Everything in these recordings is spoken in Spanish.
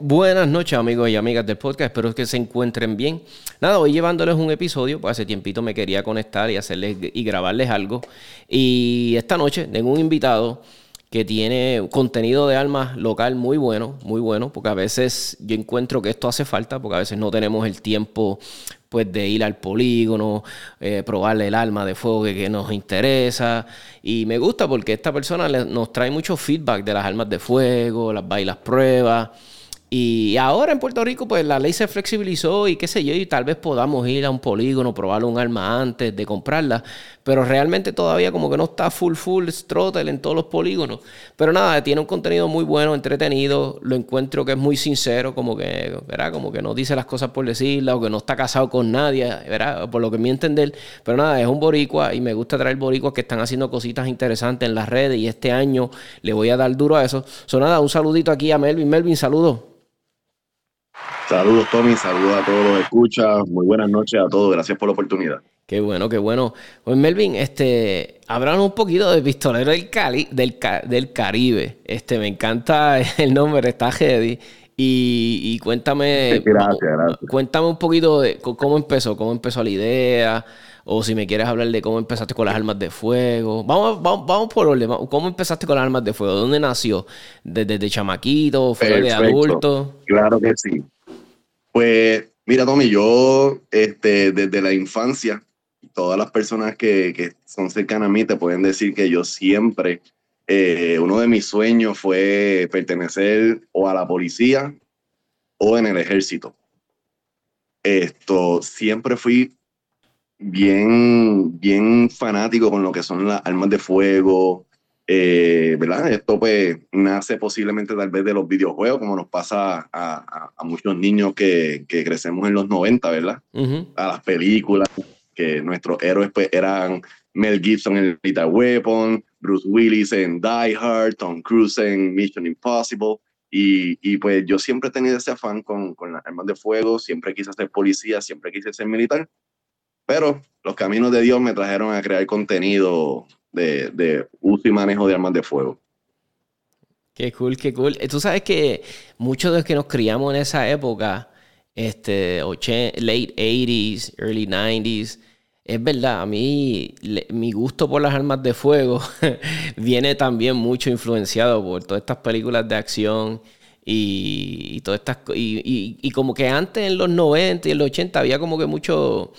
Buenas noches amigos y amigas del podcast, espero que se encuentren bien. Nada, hoy llevándoles un episodio, pues hace tiempito me quería conectar y hacerles y grabarles algo. Y esta noche tengo un invitado que tiene contenido de alma local muy bueno, muy bueno, porque a veces yo encuentro que esto hace falta, porque a veces no tenemos el tiempo pues de ir al polígono, eh, probarle el alma de fuego que, nos interesa. Y me gusta porque esta persona nos trae mucho feedback de las armas de fuego, las bailas pruebas. Y ahora en Puerto Rico, pues la ley se flexibilizó y qué sé yo, y tal vez podamos ir a un polígono, probar un arma antes de comprarla, pero realmente todavía como que no está full, full throttle en todos los polígonos. Pero nada, tiene un contenido muy bueno, entretenido, lo encuentro que es muy sincero, como que, ¿verdad? Como que no dice las cosas por decirlas o que no está casado con nadie, ¿verdad? Por lo que me entender. Pero nada, es un boricua y me gusta traer boricuas que están haciendo cositas interesantes en las redes y este año le voy a dar duro a eso. So nada, un saludito aquí a Melvin. Melvin, saludos. Saludos, Tommy. Saludos a todos los escuchas. Muy buenas noches a todos. Gracias por la oportunidad. Qué bueno, qué bueno. Pues Melvin, este, háblanos un poquito de Pistolero del, Cali, del, del Caribe. Este, me encanta el nombre, está heavy. Y, cuéntame, gracias, gracias. cuéntame un poquito de cómo empezó, cómo empezó la idea, o si me quieres hablar de cómo empezaste con las armas de fuego. Vamos, vamos, vamos por orden. ¿Cómo empezaste con las armas de fuego? ¿Dónde nació? ¿Desde, chamaquito? ¿Fue de adulto? Claro que sí. Pues mira, Tommy, yo este, desde la infancia, todas las personas que, que son cercanas a mí te pueden decir que yo siempre, eh, uno de mis sueños fue pertenecer o a la policía o en el ejército. Esto, siempre fui bien, bien fanático con lo que son las armas de fuego, eh, ¿verdad? Esto pues nace posiblemente tal vez de los videojuegos, como nos pasa a, muchos niños que, que, crecemos en los 90, ¿verdad? A las películas, que nuestros héroes pues eran Mel Gibson en Little Weapon, Bruce Willis en Die Hard, Tom Cruise en Mission Impossible. Y, y, pues yo siempre he tenido ese afán con, con las armas de fuego, siempre quise ser policía, siempre quise ser militar, pero los caminos de Dios me trajeron a crear contenido de, uso y manejo de armas de fuego. Qué cool, qué cool. Tú sabes que muchos de los que nos criamos en esa época, este, late 80s, early 90s, es verdad, a mí mi gusto por las armas de fuego viene también mucho influenciado por todas estas películas de acción y, todas estas y, y, como que antes en los 90 y en los 80 había como que mucho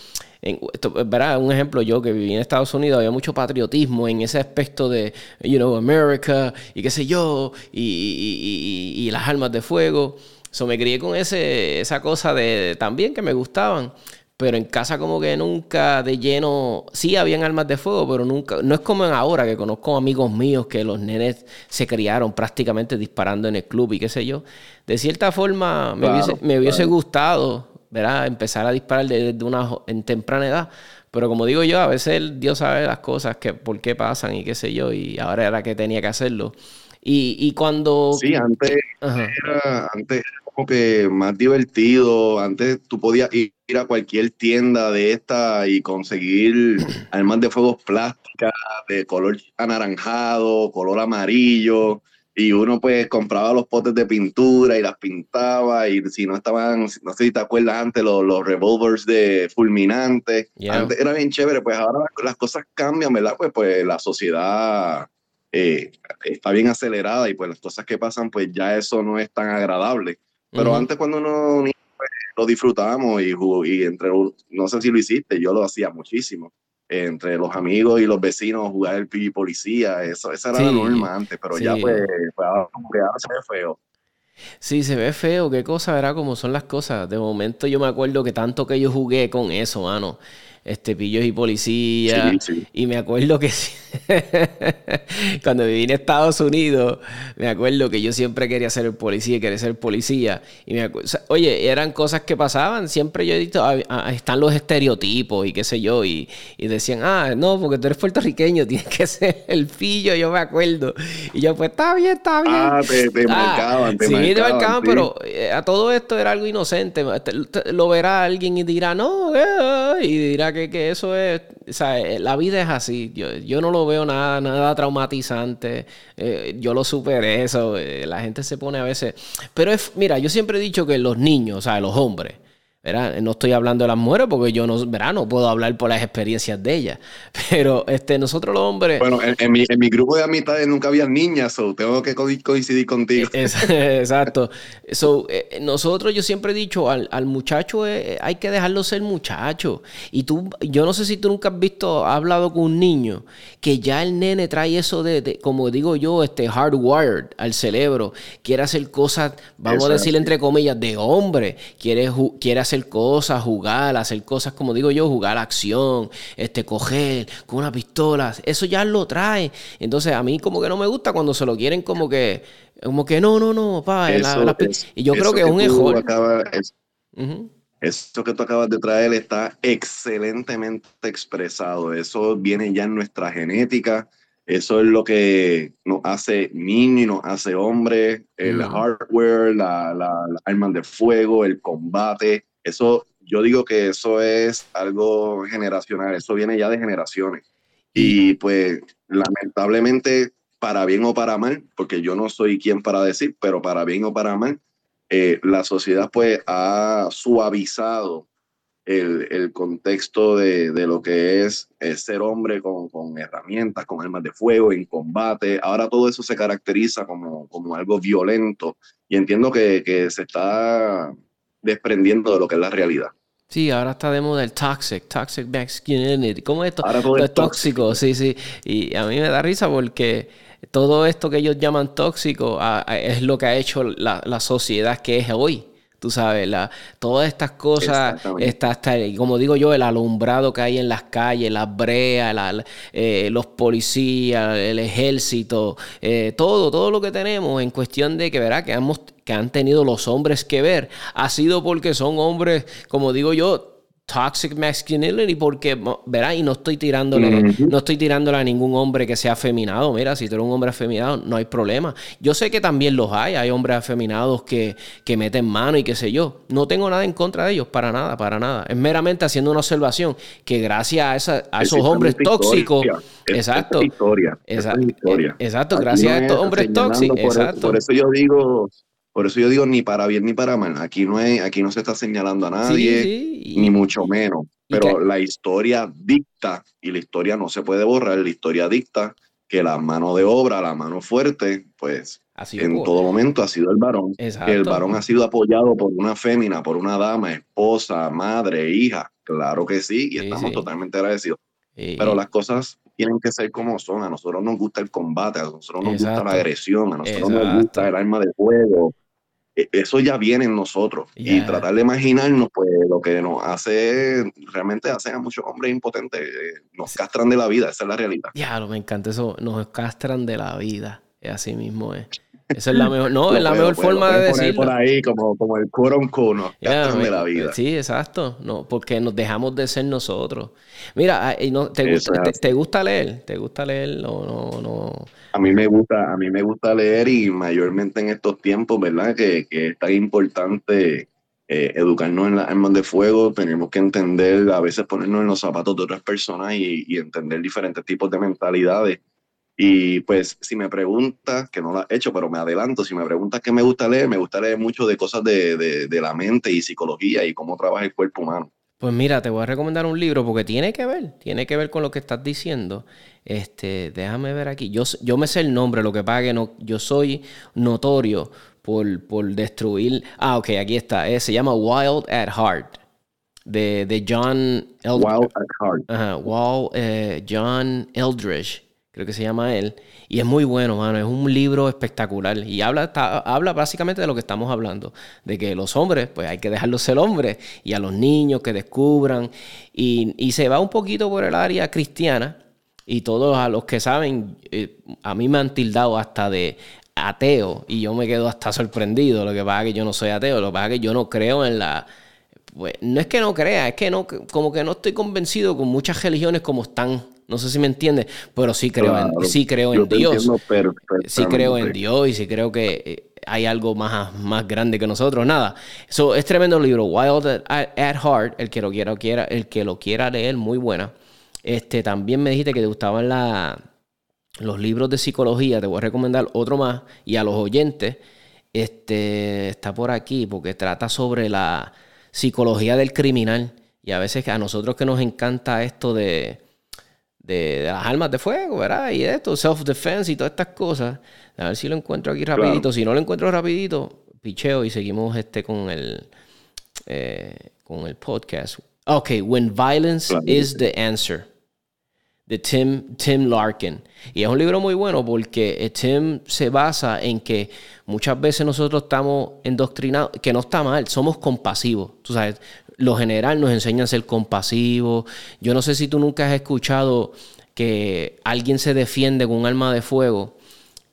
esto, ¿verdad? Un ejemplo, yo que viví en Estados Unidos, había mucho patriotismo en ese aspecto de, you know, America y qué sé yo, y, las armas de fuego. So, me crié con ese, esa cosa de también que me gustaban. Pero en casa como que nunca de lleno, sí habían armas de fuego, pero nunca, no es como en ahora que conozco amigos míos que los nenes se criaron prácticamente disparando en el club y qué sé yo. De cierta forma me hubiese, me hubiese gustado ¿verdad? Empezar a disparar desde una en temprana edad. Pero como digo yo, a veces Dios sabe las cosas, que por qué pasan y qué sé yo, y ahora era que tenía que hacerlo. Y, y cuando... Sí, antes era, antes como que más divertido, antes tú podías ir a cualquier tienda de esta y conseguir armas de fuegos plásticas de color anaranjado, color amarillo, y uno pues compraba los potes de pintura y las pintaba y si no estaban, no sé si te acuerdas antes, los, los revolvers de fulminante, antes era bien chévere, pues ahora las cosas cambian, ¿verdad? Pues, pues la sociedad eh, está bien acelerada y pues las cosas que pasan pues ya eso no es tan agradable. Pero antes cuando uno pues, lo disfrutábamos y, y entre, no sé si lo hiciste, yo lo hacía muchísimo entre los amigos y los vecinos jugar el pibi policía, eso, esa era la norma antes, pero ya pues, pues ahora se ve feo. Sí, se ve feo, qué cosa, verá como son las cosas. De momento yo me acuerdo que tanto que yo jugué con eso, mano. Este, pillos y policías. Y me acuerdo que cuando viví en Estados Unidos, me acuerdo que yo siempre quería ser el policía, quería ser policía. Y me oye, eran cosas que pasaban. Siempre yo he dicho, ah, ah, están los estereotipos y qué sé yo. Y, decían, ah, no, porque tú eres puertorriqueño, tienes que ser el pillo, yo me acuerdo. Y yo, pues está bien, está bien. Ah, te, te marcaban, te sí, te marcaban, pero eh, a todo esto era algo inocente. Lo verá alguien y dirá, no, eh", y dirá que, eso es, o sea, eh, la vida es así. Yo, no lo veo nada, nada traumatizante. Eh, yo lo superé eso. la gente se pone a veces. Pero es, mira, yo siempre he dicho que los niños, o sea, los hombres, no estoy hablando de las mujeres porque yo no, no puedo hablar por las experiencias de ellas. Pero este, nosotros los hombres... Bueno, en, mi, en mi, grupo de amistades nunca había niñas, o tengo que coincidir contigo. exacto. So, eh, nosotros, yo siempre he dicho, al, al muchacho eh, hay que dejarlo ser muchacho. Y tú, yo no sé si tú nunca has visto, has hablado con un niño, que ya el nene trae eso de, como digo yo, este hardwired al cerebro. Quiere hacer cosas, vamos a decir entre comillas, de hombre. Quiere, quiere hacer cosas, jugar, hacer cosas, como digo yo, jugar acción, este, coger con una pistola, eso ya lo trae. Entonces a mí como que no me gusta cuando se lo quieren como que, como que no, no, no, pa, y yo creo que es un error. Eso que tú acabas de traer está excelentemente expresado. Eso viene ya en nuestra genética. Eso es lo que nos hace niño y nos hace hombre. El hardware, la, la, las armas de fuego, el combate. Eso, yo digo que eso es algo generacional, eso viene ya de generaciones. Y pues lamentablemente, para bien o para mal, porque yo no soy quien para decir, pero para bien o para mal, eh, la sociedad pues ha suavizado el, el contexto de, de, lo que es, ser hombre con, con, herramientas, con armas de fuego, en combate. Ahora todo eso se caracteriza como, como algo violento y entiendo que, que se está desprendiendo de lo que es la realidad. Sí, ahora está de moda el toxic, toxic masculinity. ¿Cómo es esto? Ahora todo es tóxico, sí, sí. Y a mí me da risa porque todo esto que ellos llaman tóxico es lo que ha hecho la, la sociedad que es hoy. Tú sabes, la, todas estas cosas, está, está, como digo yo, el alumbrado que hay en las calles, las breas, eh, los policías, el ejército, eh, todo, todo lo que tenemos en cuestión de que, verá, que, hemos, que han tenido los hombres que ver, ha sido porque son hombres, como digo yo, toxic masculinity porque verá y no estoy tirándole no estoy tirándole a ningún hombre que sea afeminado. Mira si tú eres un hombre afeminado no hay problema. Yo sé que también los hay. Hay hombres afeminados que, que meten mano y qué sé yo. No tengo nada en contra de ellos para nada para nada. Es meramente haciendo una observación que gracias a, esos hombres tóxicos exacto. historia, exacto gracias a estos hombres tóxicos exacto por eso yo digo por eso yo digo ni para bien ni para mal. Aquí no, es, aquí no se está señalando a nadie, ni mucho menos. Pero la historia dicta, y la historia no se puede borrar, la historia dicta que la mano de obra, la mano fuerte, pues en todo momento ha sido el varón. El varón ha sido apoyado por una fémina, por una dama, esposa, madre, hija. Claro que sí, y estamos totalmente agradecidos. Pero las cosas tienen que ser como son. A nosotros nos gusta el combate, a nosotros nos gusta la agresión, a nosotros nos gusta el arma de fuego, eso ya viene en nosotros. Y tratar de imaginarnos, pues lo que nos hace, realmente hace a muchos hombres impotentes. Eh, nos castran de la vida, esa es la realidad. Ya, me encanta eso, nos castran de la vida. Así mismo es. Esa es la mejor, no, es la mejor forma de decirlo. por ahí como, como el coron cono, castran de la vida. Sí, exacto. No, porque nos dejamos de ser nosotros. Mira, ah, no, ¿te, gusta, te, gusta leer? ¿Te gusta leer? No, no, no. A mí me gusta, a mí me gusta leer y mayormente en estos tiempos, ¿verdad? Que, que es tan importante eh, educarnos en las armas de fuego, tenemos que entender, a veces ponernos en los zapatos de otras personas y, y entender diferentes tipos de mentalidades. Y pues si me preguntas, que no lo he hecho, pero me adelanto, si me preguntas qué me gusta leer, me gusta leer mucho de cosas de, de, de la mente y psicología y cómo trabaja el cuerpo humano. Pues mira, te voy a recomendar un libro porque tiene que ver, tiene que ver con lo que estás diciendo. Este, déjame ver aquí. Yo, yo me sé el nombre, lo que pasa que no, yo soy notorio por, por destruir. Ah, ok, aquí está. Eh, se llama Wild at Heart. De, de John Eldridge. Wild at Heart. Ajá, Wild, eh, John Eldridge creo que se llama él, y es muy bueno, mano, es un libro espectacular y habla, habla básicamente de lo que estamos hablando, de que los hombres, pues hay que dejarlos ser hombres y a los niños que descubran, y, y se va un poquito por el área cristiana, y todos a los que saben, eh, a mí me han tildado hasta de ateo y yo me quedo hasta sorprendido. Lo que pasa es que yo no soy ateo, lo que pasa es que yo no creo en la... Pues, no es que no crea, es que no, como que no estoy convencido con muchas religiones como están. No sé si me entiendes, pero sí creo en, sí creo en Dios. Sí creo en Dios y sí creo que eh, hay algo más, más grande que nosotros. Nada. eso es tremendo libro. Wild at, Heart. El que lo quiera, quiera, el que lo quiera leer, muy buena. Este, también me dijiste que te gustaban los libros de psicología. Te voy a recomendar otro más. Y a los oyentes, este, está por aquí porque trata sobre la psicología del criminal. Y a veces a nosotros que nos encanta esto de, de, las armas de fuego, ¿verdad? Y esto, self-defense y todas estas cosas. A ver si lo encuentro aquí rapidito. Si no lo encuentro rapidito, picheo y seguimos este con el, eh, con el podcast. Ok, when violence is the answer de Tim, Tim Larkin. Y es un libro muy bueno porque eh, Tim se basa en que muchas veces nosotros estamos endoctrinados, que no está mal, somos compasivos. Tú sabes, lo general nos enseña a ser compasivos. Yo no sé si tú nunca has escuchado que alguien se defiende con un arma de fuego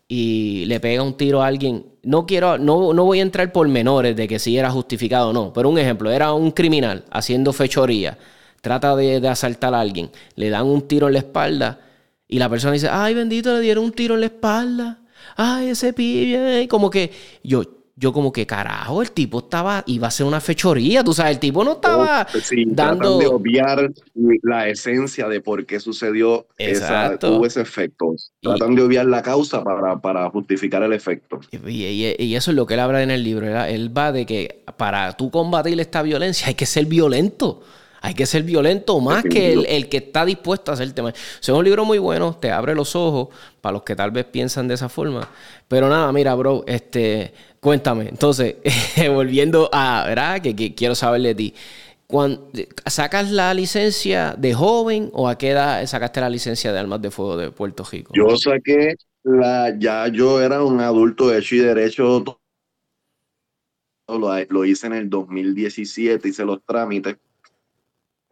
y le pega un tiro a alguien. No quiero, no, no voy a entrar por menores de que si era justificado o no, pero un ejemplo, era un criminal haciendo fechoría trata de, asaltar a alguien, le dan un tiro en la espalda y la persona dice, ay bendito, le dieron un tiro en la espalda, ay ese pibe, como que yo, yo como que carajo, el tipo estaba, iba a ser una fechoría, tú sabes, el tipo no estaba oh, dando... de obviar la esencia de por qué sucedió esa, tuvo ese efecto. Tratan de obviar la causa para, para justificar el efecto. Y, y, eso es lo que él habla en el libro, él va de que para tú combatir esta violencia hay que ser violento. Hay que ser violento más que el, que está dispuesto a hacer tema. es un libro muy bueno, te abre los ojos para los que tal vez piensan de esa forma. Pero nada, mira, bro, este, cuéntame. Entonces, volviendo a, ¿verdad? Que, quiero saber de ti. Cuando, ¿Sacas la licencia de joven o a qué edad sacaste la licencia de armas de fuego de Puerto Rico? Yo saqué la, ya yo era un adulto hecho y derecho. Lo, lo hice en el 2017, hice los trámites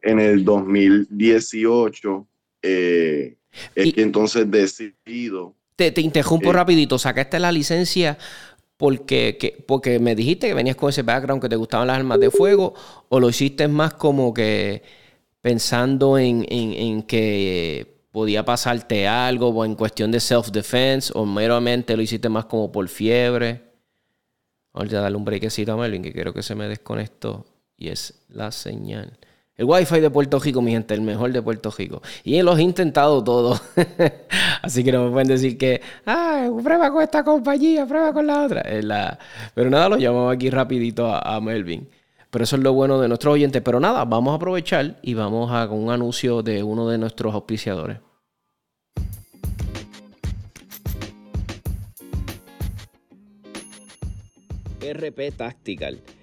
en el 2018 eh, es que entonces decidido. Te, te interrumpo eh, rapidito, sacaste la licencia porque, porque me dijiste que venías con ese background que te gustaban las armas de fuego o lo hiciste más como que pensando en, en, que podía pasarte algo o en cuestión de self-defense o meramente lo hiciste más como por fiebre. Vamos a darle un breakcito a Melvin que quiero que se me desconectó y es la señal. El Wi-Fi de Puerto Rico, mi gente, el mejor de Puerto Rico. Y los he intentado todos. Así que no me pueden decir que, ah, prueba con esta compañía, prueba con la otra. Pero nada, lo llamamos aquí rapidito a, Melvin. Pero eso es lo bueno de nuestros oyentes. Pero nada, vamos a aprovechar y vamos a un anuncio de uno de nuestros auspiciadores. RP Tactical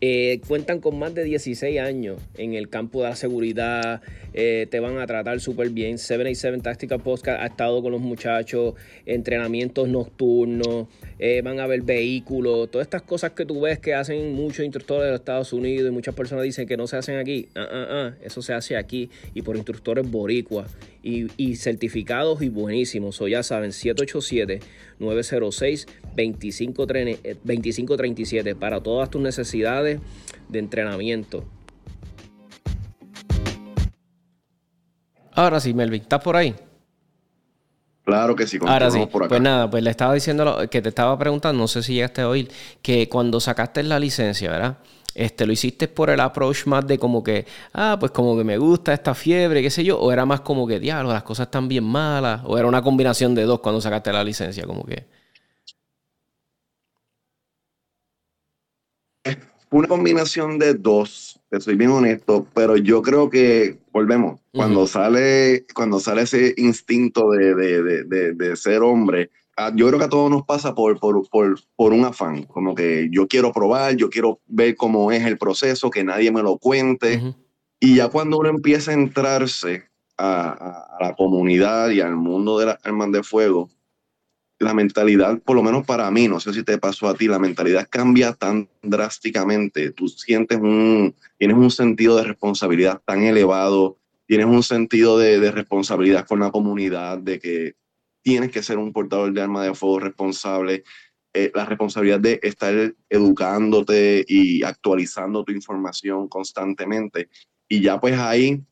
Eh, cuentan con más de 16 años en el campo de la seguridad, eh, te van a tratar súper bien. 787 Tactical Podcast ha estado con los muchachos, entrenamientos nocturnos, eh, van a ver vehículos, todas estas cosas que tú ves que hacen muchos instructores de los Estados Unidos y muchas personas dicen que no se hacen aquí. Ah, ah, ah, eso se hace aquí y por instructores boricuas y, certificados y buenísimos. O ya saben, 787-906-2537 para todas tus necesidades de entrenamiento. Ahora sí, Melvin, ¿estás por ahí? Claro que sí, Ahora sí, por acá. pues nada, pues le estaba diciendo que te estaba preguntando, no sé si llegaste a oír, que cuando sacaste la licencia, ¿verdad? Este, ¿Lo hiciste por el approach más de como que, ah, pues como que me gusta esta fiebre, qué sé yo? ¿O era más como que, diablo, las cosas están bien malas? ¿O era una combinación de dos cuando sacaste la licencia? Como que... una combinación de dos, te soy bien honesto, pero yo creo que, volvemos, cuando, sale, cuando sale ese instinto de, de, de, de, ser hombre, yo creo que a todos nos pasa por, por, por, por, un afán, como que yo quiero probar, yo quiero ver cómo es el proceso, que nadie me lo cuente. Y ya cuando uno empieza a entrarse a, a, la comunidad y al mundo de las armas de fuego, la mentalidad, por lo menos para mí, no sé si te pasó a ti, la mentalidad cambia tan drásticamente. Tú sientes un, tienes un sentido de responsabilidad tan elevado, tienes un sentido de, responsabilidad con la comunidad, de que tienes que ser un portador de arma de fuego responsable. Eh, la responsabilidad de estar educándote y actualizando tu información constantemente. Y ya pues ahí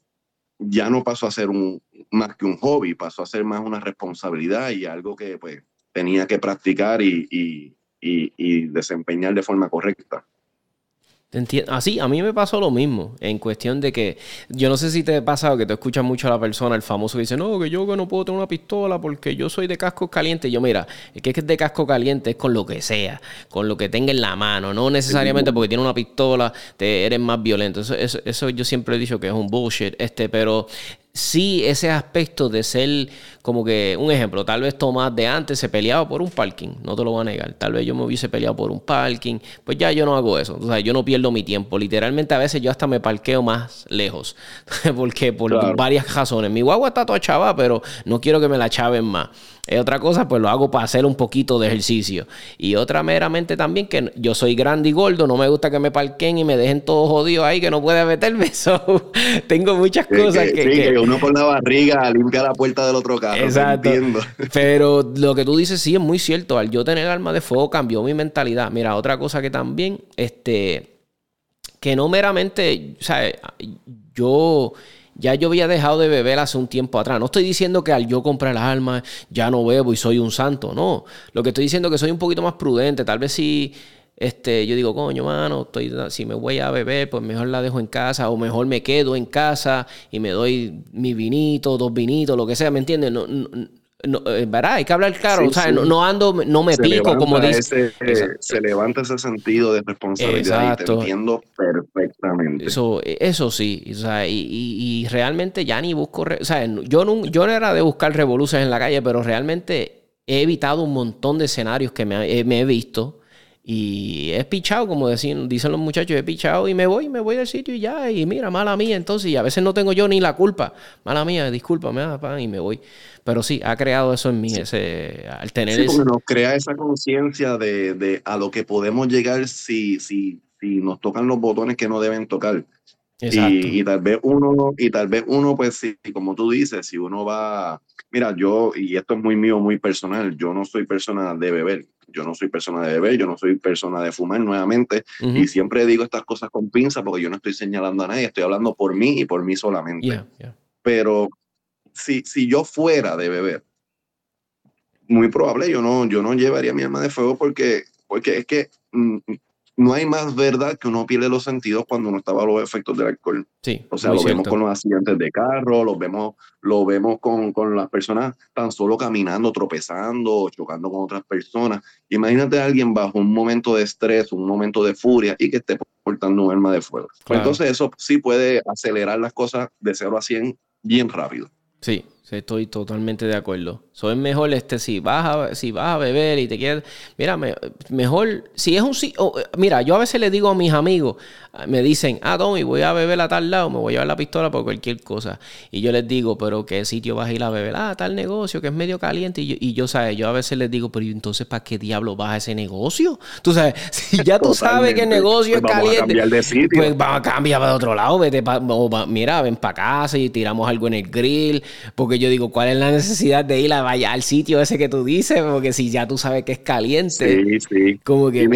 ya no pasó a ser un, más que un hobby, pasó a ser más una responsabilidad y algo que pues tenía que practicar y, y, y, desempeñar de forma correcta. Así, a mí me pasó lo mismo, en cuestión de que, yo no sé si te ha pasado que te escuchas mucho a la persona, el famoso que dice, no, que yo que no puedo tener una pistola porque yo soy de casco caliente. Yo, mira, el que es de casco caliente es con lo que sea, con lo que tenga en la mano, no necesariamente porque tiene una pistola, te eres más violento. Eso, eso, eso yo siempre he dicho que es un bullshit, este, pero sí ese aspecto de ser como que, un ejemplo, tal vez Tomás de antes se peleaba por un parking, no te lo voy a negar, tal vez yo me hubiese peleado por un parking, pues ya yo no hago eso, o sea, yo no pierdo mi tiempo, literalmente a veces yo hasta me parqueo más lejos, porque por varias razones, mi guagua está toda chava, pero no quiero que me la chaven más. Es otra cosa, pues lo hago para hacer un poquito de ejercicio. Y otra meramente también que yo soy grande y gordo, no me gusta que me parquen y me dejen todo jodido ahí que no puede meterme. tengo muchas cosas que, que, uno con la barriga limpia la puerta del otro carro. Exacto. Pero lo que tú dices sí es muy cierto. Al yo tener arma de fuego cambió mi mentalidad. Mira, otra cosa que también, este, que no meramente, o sea, yo ya yo había dejado de beber hace un tiempo atrás. No estoy diciendo que al yo comprar las armas ya no bebo y soy un santo, no. Lo que estoy diciendo es que soy un poquito más prudente. Tal vez si este, yo digo, coño, mano, estoy, si me voy a beber, pues mejor la dejo en casa o mejor me quedo en casa y me doy mi vinito, dos vinitos, lo que sea, ¿me entiendes? No, no, no, eh, ¿verdad? Hay que hablar claro, o sea, no, ando, no me pico, como dice. se levanta ese sentido de responsabilidad y te entiendo perfectamente. Eso, eso sí, o sea, y, y, realmente ya ni busco, o sea, yo no, yo no era de buscar revoluciones en la calle, pero realmente he evitado un montón de escenarios que me, me he visto y he pichado, como dicen los muchachos, he pichado y me voy, me voy del sitio y ya, y mira, mala mía, entonces, y a veces no tengo yo ni la culpa, mala mía, discúlpame, ah, y me voy. Pero sí, ha creado eso en mí, ese, al tener sí, porque nos crea esa conciencia de, de, a lo que podemos llegar si, si, si nos tocan los botones que no deben tocar. Y, y, tal vez uno, y tal vez uno, pues sí, como tú dices, si uno va, mira, yo, y esto es muy mío, muy personal, yo no soy persona de beber, yo no soy persona de beber, yo no soy persona de fumar nuevamente, y siempre digo estas cosas con pinza porque yo no estoy señalando a nadie, estoy hablando por mí y por mí solamente. Pero si, si yo fuera de beber, muy probable yo no, yo no llevaría mi arma de fuego porque, porque es que mm, no hay más verdad que uno pierde los sentidos cuando uno está bajo los efectos del alcohol. Sí, o sea, lo vemos con los accidentes de carro, lo vemos, lo vemos con, con, las personas tan solo caminando, tropezando, chocando con otras personas. Imagínate a alguien bajo un momento de estrés, un momento de furia y que esté portando un arma de fuego. Entonces eso sí puede acelerar las cosas de 0 a 100 bien rápido. Sí, estoy totalmente de acuerdo. So, es mejor este, si vas a, si vas a beber y te quieres. Mira, mejor. Si es un. mira, yo a veces le digo a mis amigos, me dicen, ah, Tommy, voy a beber a tal lado, me voy a llevar la pistola por cualquier cosa. Y yo les digo, pero ¿qué sitio vas a ir a beber? Ah, tal negocio que es medio caliente. Y yo, y yo ¿sabes? Yo a veces les digo, pero entonces para qué diablo vas a ese negocio? Tú sabes, si ya tú sabes que el negocio pues es caliente, de pues vamos a cambiar para otro lado. Vete mira, ven para casa y tiramos algo en el grill. Porque yo digo, ¿cuál es la necesidad de ir a vaya al sitio ese que tú dices? Porque si ya tú sabes que es caliente. Sí, sí. Como que,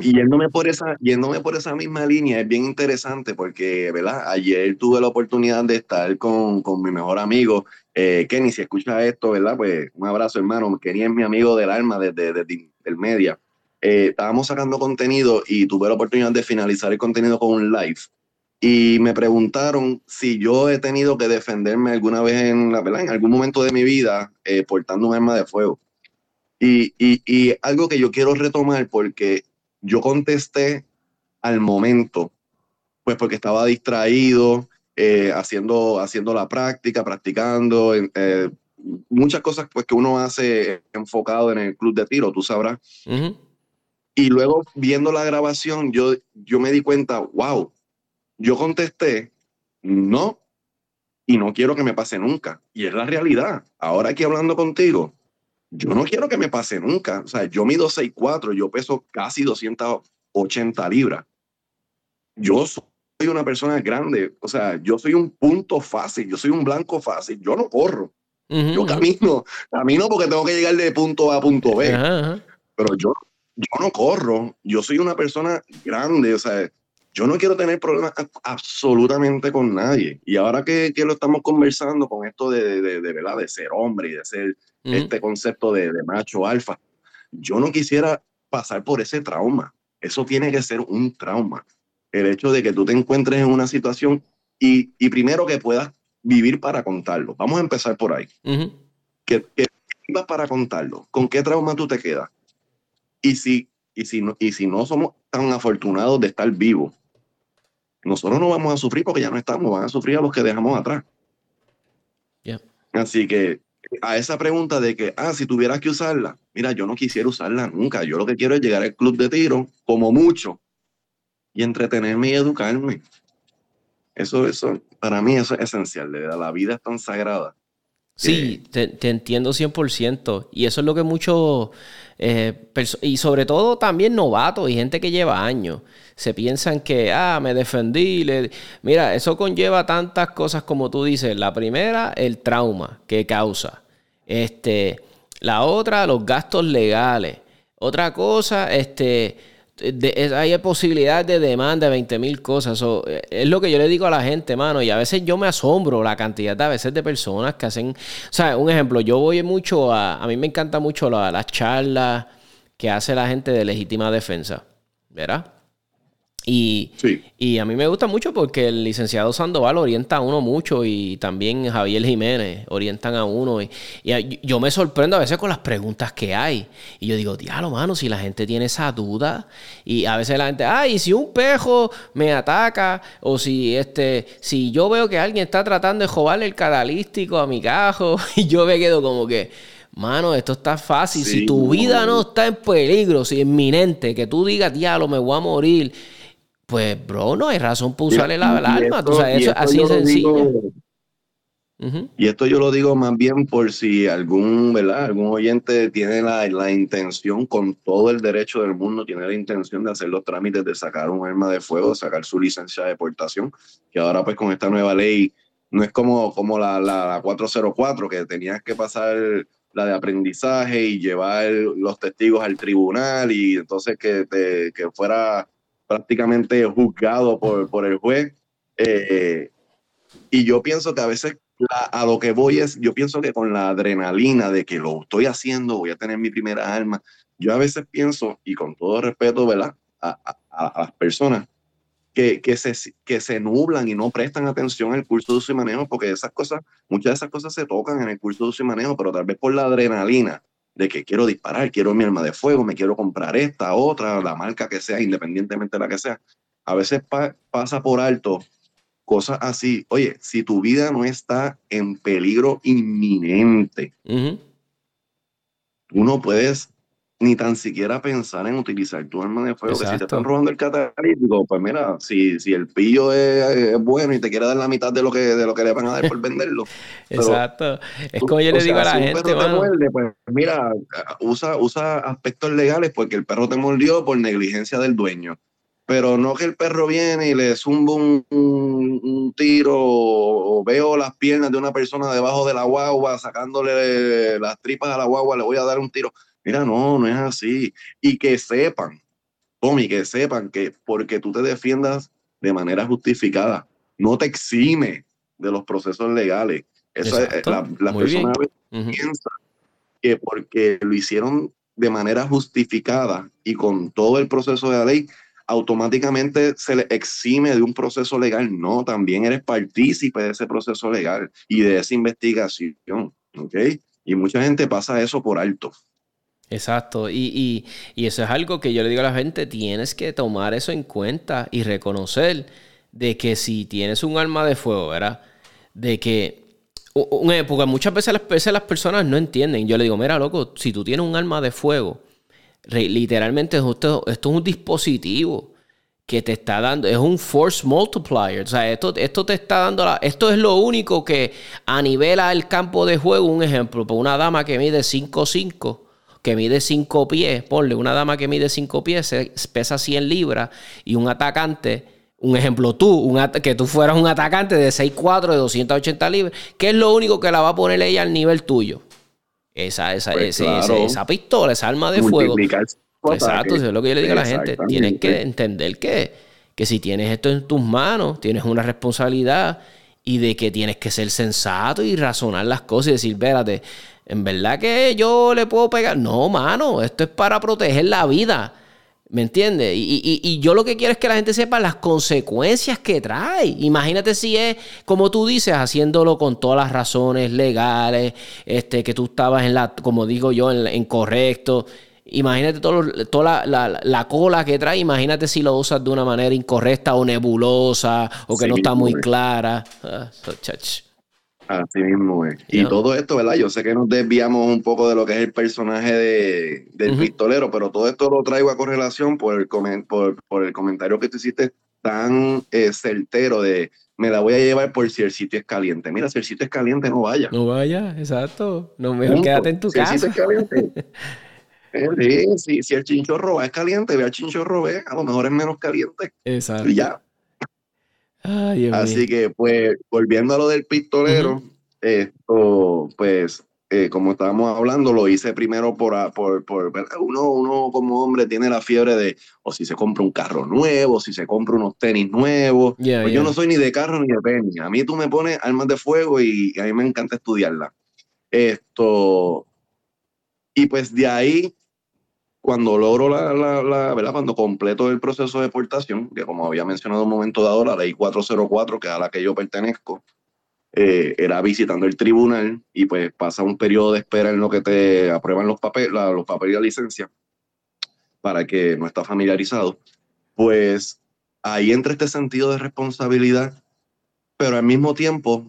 y yéndome por esa, yéndome por esa misma línea, es bien interesante porque, ¿verdad? Ayer tuve la oportunidad de estar con, con mi mejor amigo, eh, Kenny, si escucha esto, ¿verdad? Pues un abrazo, hermano. Kenny es mi amigo del alma desde, desde, el media. Eh, estábamos sacando contenido y tuve la oportunidad de finalizar el contenido con un live y me preguntaron si yo he tenido que defenderme alguna vez en, la, algún momento de mi vida eh, portando un arma de fuego. Y, y, y, algo que yo quiero retomar porque yo contesté al momento, pues porque estaba distraído, eh, haciendo, haciendo la práctica, practicando, eh, muchas cosas pues, que uno hace enfocado en el club de tiro, tú sabrás. Y luego viendo la grabación, yo, yo me di cuenta, wow, yo contesté, no, y no quiero que me pase nunca. Y es la realidad. Ahora aquí hablando contigo, yo no quiero que me pase nunca. O sea, yo mido 6'4, yo peso casi 280 libras. Yo soy una persona grande, o sea, yo soy un punto fácil, yo soy un blanco fácil, yo no corro. yo camino, camino porque tengo que llegar de punto A a punto B. Pero yo, yo no corro, yo soy una persona grande, o sea, yo no quiero tener problemas absolutamente con nadie. Y ahora que, que lo estamos conversando con esto de, de, de, ¿verdad? de ser hombre y de ser este concepto de, de macho alfa, yo no quisiera pasar por ese trauma. Eso tiene que ser un trauma. El hecho de que tú te encuentres en una situación y, y primero que puedas vivir para contarlo. Vamos a empezar por ahí. Que, que vivas para contarlo. ¿Con qué trauma tú te quedas? Y si, y si, no, y si no somos tan afortunados de estar vivos, nosotros no vamos a sufrir porque ya no estamos, van a sufrir a los que dejamos atrás. Así que a esa pregunta de que, ah, si tuvieras que usarla, mira, yo no quisiera usarla nunca. Yo lo que quiero es llegar al club de tiro, como mucho, y entretenerme y educarme. Eso, eso, para mí eso es esencial, la vida es tan sagrada. Sí, te, te, entiendo 100%. Y eso es lo que muchos, eh, y sobre todo también novatos y gente que lleva años, se piensan que, ah, me defendí. Mira, eso conlleva tantas cosas como tú dices. La primera, el trauma que causa. Este, la otra, los gastos legales. Otra cosa, este, hay posibilidad de demanda de 20 mil cosas. es lo que yo le digo a la gente, mano. Y a veces yo me asombro la cantidad de a veces de personas que hacen. O sea, un ejemplo, yo voy mucho a. A mí me encanta mucho las charlas que hace la gente de legítima defensa. ¿Verdad? Y, y a mí me gusta mucho porque el licenciado Sandoval orienta a uno mucho y también Javier Jiménez orientan a uno. Y, yo me sorprendo a veces con las preguntas que hay. Y yo digo, diablo, mano, si la gente tiene esa duda. Y a veces la gente, ay, si un pejo me ataca o si este si yo veo que alguien está tratando de jobarle el catalístico a mi cajo y yo me quedo como que... Mano, esto está fácil. si tu vida no está en peligro, si es inminente, que tú digas, diablo, me voy a morir pues, bro, no hay razón para usarle la, alma. Tú sabes, eso, así es sencillo. Y esto yo lo digo más bien por si algún, ¿verdad? Algún oyente tiene la, la, intención, con todo el derecho del mundo, tiene la intención de hacer los trámites de sacar un arma de fuego, sacar su licencia de deportación, que ahora pues con esta nueva ley no es como, como la, la, 404, que tenías que pasar la de aprendizaje y llevar los testigos al tribunal y entonces que, te, que fuera prácticamente juzgado por, por el juez. Eh, y yo pienso que a veces a lo que voy es, yo pienso que con la adrenalina de que lo estoy haciendo, voy a tener mi primera arma, yo a veces pienso, y con todo respeto, ¿verdad? A, a, las personas que, que, se, que se nublan y no prestan atención al curso de uso y manejo, porque esas cosas, muchas de esas cosas se tocan en el curso de uso y manejo, pero tal vez por la adrenalina de que quiero disparar, quiero mi arma de fuego, me quiero comprar esta, otra, la marca que sea, independientemente de la que sea. A veces pasa por alto cosas así. Oye, si tu vida no está en peligro inminente, tú no puedes ni tan siquiera pensar en utilizar tu arma de fuego. Que si te están robando el catalítico, pues mira, si, si el pillo es, bueno y te quiere dar la mitad de lo que, de lo que le van a dar por venderlo. Exacto. es como yo le digo a la gente. Te muerde, pues mira, usa, usa aspectos legales porque el perro te mordió por negligencia del dueño. Pero no que el perro viene y le zumba un, un, tiro o, veo las piernas de una persona debajo de la guagua sacándole las tripas a la guagua, le voy a dar un tiro Mira, no, no es así. Y que sepan, Tommy, que sepan que porque tú te defiendas de manera justificada, no te exime de los procesos legales. Eso es, la, las personas piensan que porque lo hicieron de manera justificada y con todo el proceso de la ley, automáticamente se le exime de un proceso legal. No, también eres partícipe de ese proceso legal y de esa investigación. ¿Ok? Y mucha gente pasa eso por alto. Exacto, y, eso es algo que yo le digo a la gente, tienes que tomar eso en cuenta y reconocer de que si tienes un arma de fuego, ¿verdad? De que, porque muchas veces las, veces las personas no entienden, yo le digo, mira, loco, si tú tienes un arma de fuego, literalmente esto, esto es un dispositivo que te está dando, es un force multiplier. O sea, esto, esto te está dando, la, esto es lo único que a nivela el campo de juego. Un ejemplo, por una dama que mide 5'5, que mide 5 pies, ponle una dama que mide 5 pies, pesa 100 libras, y un atacante, un ejemplo tú, un que tú fueras un atacante de 6'4, de 280 libras, ¿qué es lo único que la va a poner ella al nivel tuyo? Esa, esa, pues esa pistola, esa arma de fuego. Exacto, eso es lo que yo le digo a la gente. Tienes que entender que, que si tienes esto en tus manos, tienes una responsabilidad y de que tienes que ser sensato y razonar las cosas y decir, espérate, en verdad que yo le puedo pegar. No, mano, esto es para proteger la vida. ¿Me entiendes? Y, yo lo que quiero es que la gente sepa las consecuencias que trae. Imagínate si es, como tú dices, haciéndolo con todas las razones legales, este, que tú estabas en la, como digo yo, en, correcto. Imagínate todo, toda la, cola que trae. Imagínate si lo usas de una manera incorrecta o nebulosa o que no está muy clara. Ah, Así mismo es. Y todo esto, ¿verdad? Yo sé que nos desviamos un poco de lo que es el personaje de, del pistolero, pero todo esto lo traigo a correlación por el, por, por el comentario que tú hiciste tan eh, certero de me la voy a llevar por si el sitio es caliente. Mira, si el sitio es caliente, no vaya. No vaya, exacto. No, mejor quédate en tu casa. Si el sitio es caliente. Sí, si, el chinchorro es caliente, ve al chinchorro, ve, a lo mejor es menos caliente. Exacto. Y ya. Así que, pues, volviendo a lo del pistolero, esto, pues, eh, como estábamos hablando, lo hice primero por, por, por, uno, uno como hombre tiene la fiebre de, o si se compra un carro nuevo, si se compra unos tenis nuevos. pues yo no soy ni de carro ni de tenis. A mí tú me pones armas de fuego y, a mí me encanta estudiarla. Esto, y pues de ahí cuando logro la, la, ¿verdad? Cuando completo el proceso de deportación, que como había mencionado un momento dado, la ley 404, que a la que yo pertenezco, eh, era visitando el tribunal y pues pasa un periodo de espera en lo que te aprueban los papeles, los papeles de licencia para que no está familiarizado, pues ahí entra este sentido de responsabilidad, pero al mismo tiempo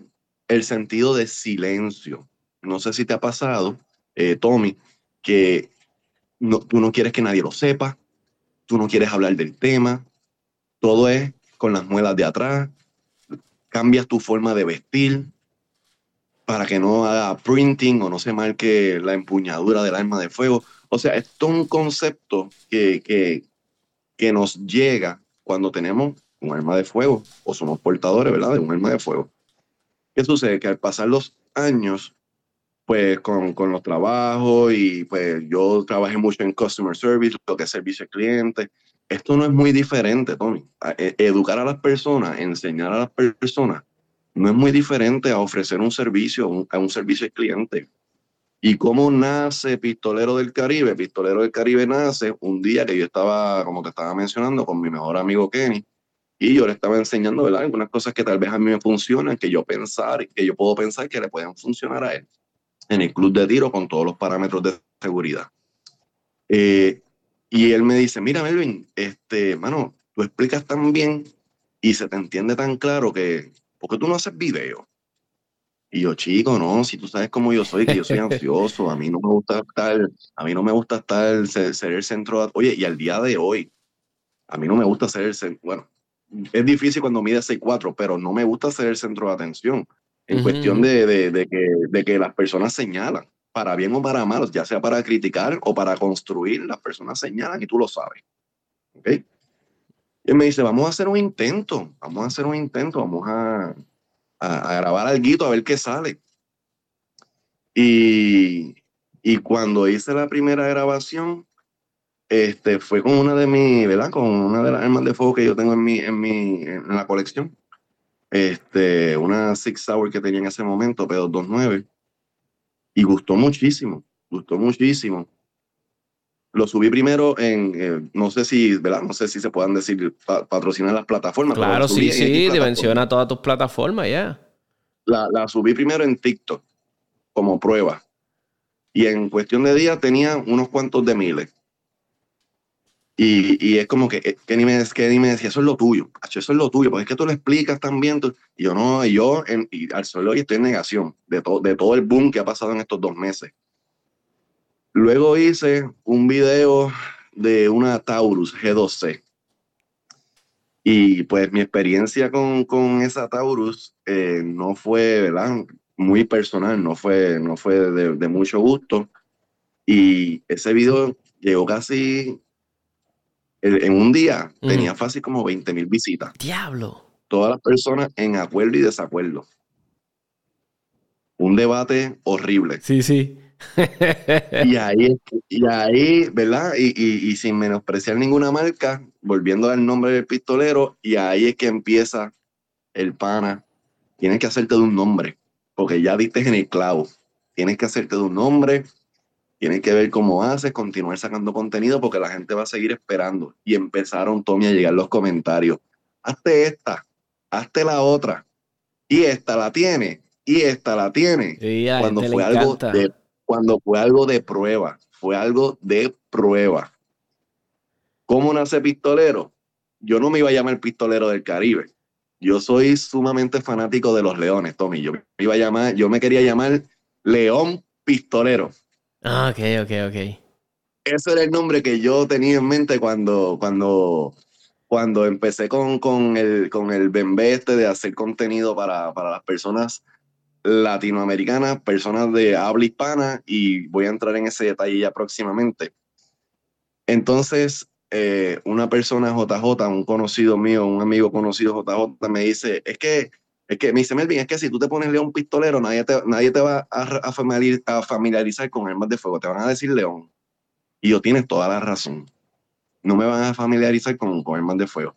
el sentido de silencio. No sé si te ha pasado, eh, Tommy, que tú no quieres que nadie lo sepa, tú no quieres hablar del tema, todo es con las muelas de atrás, cambias tu forma de vestir para que no haga printing o no se marque la empuñadura del arma de fuego. O sea, esto es un concepto que, que, que nos llega cuando tenemos un arma de fuego o somos portadores, ¿verdad? De un arma de fuego. ¿Qué sucede? Que al pasar los años, pues con, con, los trabajos y pues yo trabajé mucho en customer service, lo que es servicio al cliente. Esto no es muy diferente, Tony. E, educar a las personas, enseñar a las personas, no es muy diferente a ofrecer un servicio, a un servicio al cliente. ¿Y cómo nace Pistolero del Caribe? Pistolero del Caribe nace un día que yo estaba, como te estaba mencionando, con mi mejor amigo Kenny, y yo le estaba enseñando, ¿verdad? Algunas cosas que tal vez a mí me funcionan, que yo pensar, que yo puedo pensar que le pueden funcionar a él en el club de tiro con todos los parámetros de seguridad. Eh, y él me dice, mira Melvin, este, mano, tú explicas tan bien y se te entiende tan claro que, ¿por qué tú no haces video? Y yo, chico, no, si tú sabes cómo yo soy, que yo soy ansioso, a mí no me gusta estar, a mí no me gusta estar, ser, el centro, de, oye, y al día de hoy, a mí no me gusta ser el centro, bueno, es difícil cuando mide 6'4, pero no me gusta ser el centro de atención en cuestión de, de, que, de, que, las personas señalan, para bien o para mal, ya sea para criticar o para construir, las personas señalan y tú lo sabes. ¿Ok? Y él me dice, vamos a hacer un intento, vamos a hacer un intento, vamos a, a, grabar algo, a ver qué sale. Y, y cuando hice la primera grabación, este, fue con una de mis, ¿verdad? Con una de las armas de fuego que yo tengo en, mi, en, mi, en la colección este, una Six Hour que tenía en ese momento, P229, y gustó muchísimo, gustó muchísimo. Lo subí primero en, eh, no sé si, ¿verdad? No sé si se puedan decir patrocinar las plataformas. Claro, sí, sí, dimensiona todas tus plataformas, ya. La, la subí primero en TikTok como prueba. Y en cuestión de días tenía unos cuantos de miles. Y, y, es como que eh, Kenny me, Kenny me decía, eso es lo tuyo, eso es lo tuyo, porque es que tú lo explicas también. y yo no, y yo en, y al solo hoy estoy en negación de, todo de todo el boom que ha pasado en estos dos meses. Luego hice un video de una Taurus G2C. Y pues mi experiencia con, con esa Taurus eh, no fue, ¿verdad? Muy personal, no fue, no fue de, de mucho gusto. Y ese video llegó casi en un día tenía fácil como 20 mil visitas. Diablo. Todas las personas en acuerdo y desacuerdo. Un debate horrible. Sí, sí. y ahí, y ahí ¿verdad? Y, y, sin menospreciar ninguna marca, volviendo al nombre del pistolero, y ahí es que empieza el pana. Tienes que hacerte de un nombre, porque ya diste en el clavo. Tienes que hacerte de un nombre, Tienes que ver cómo haces, continuar sacando contenido porque la gente va a seguir esperando. Y empezaron, Tommy, a llegar los comentarios. Hazte esta, hazte la otra. Y esta la tiene, y esta la tiene. cuando fue algo de, cuando fue algo de prueba, fue algo de prueba. ¿Cómo nace pistolero? Yo no me iba a llamar pistolero del Caribe. Yo soy sumamente fanático de los leones, Tommy. Yo me iba a llamar, yo me quería llamar León Pistolero. Ah, ok, ok, ok. Ese era el nombre que yo tenía en mente cuando, cuando, cuando empecé con, con el, con el bembé este de hacer contenido para, para las personas latinoamericanas, personas de habla hispana, y voy a entrar en ese detalle ya próximamente. Entonces, eh, una persona JJ, un conocido mío, un amigo conocido JJ, me dice, es que es que me dice Melvin, es que si tú te pones león pistolero, nadie te, nadie te va a, familiarizar con armas de fuego, te van a decir león. Y yo tienes toda la razón. No me van a familiarizar con, con armas de fuego.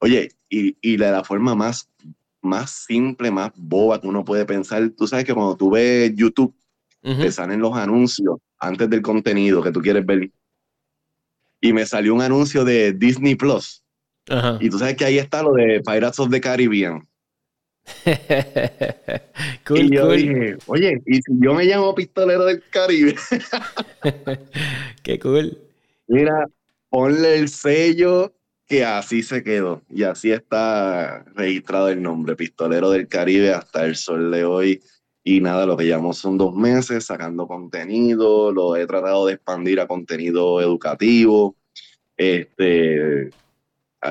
Oye, y, y de la forma más, más simple, más boba que uno puede pensar, tú sabes que cuando tú ves YouTube, te salen los anuncios antes del contenido que tú quieres ver. Y me salió un anuncio de Disney Plus. Y tú sabes que ahí está lo de Pirates of the Caribbean. cool, y yo dije, oye, ¿y si yo me llamo Pistolero del Caribe? Qué cool. Mira, ponle el sello que así se quedó. Y así está registrado el nombre, Pistolero del Caribe, hasta el sol de hoy. Y nada, lo que llevamos son dos meses sacando contenido, lo he tratado de expandir a contenido educativo. Este,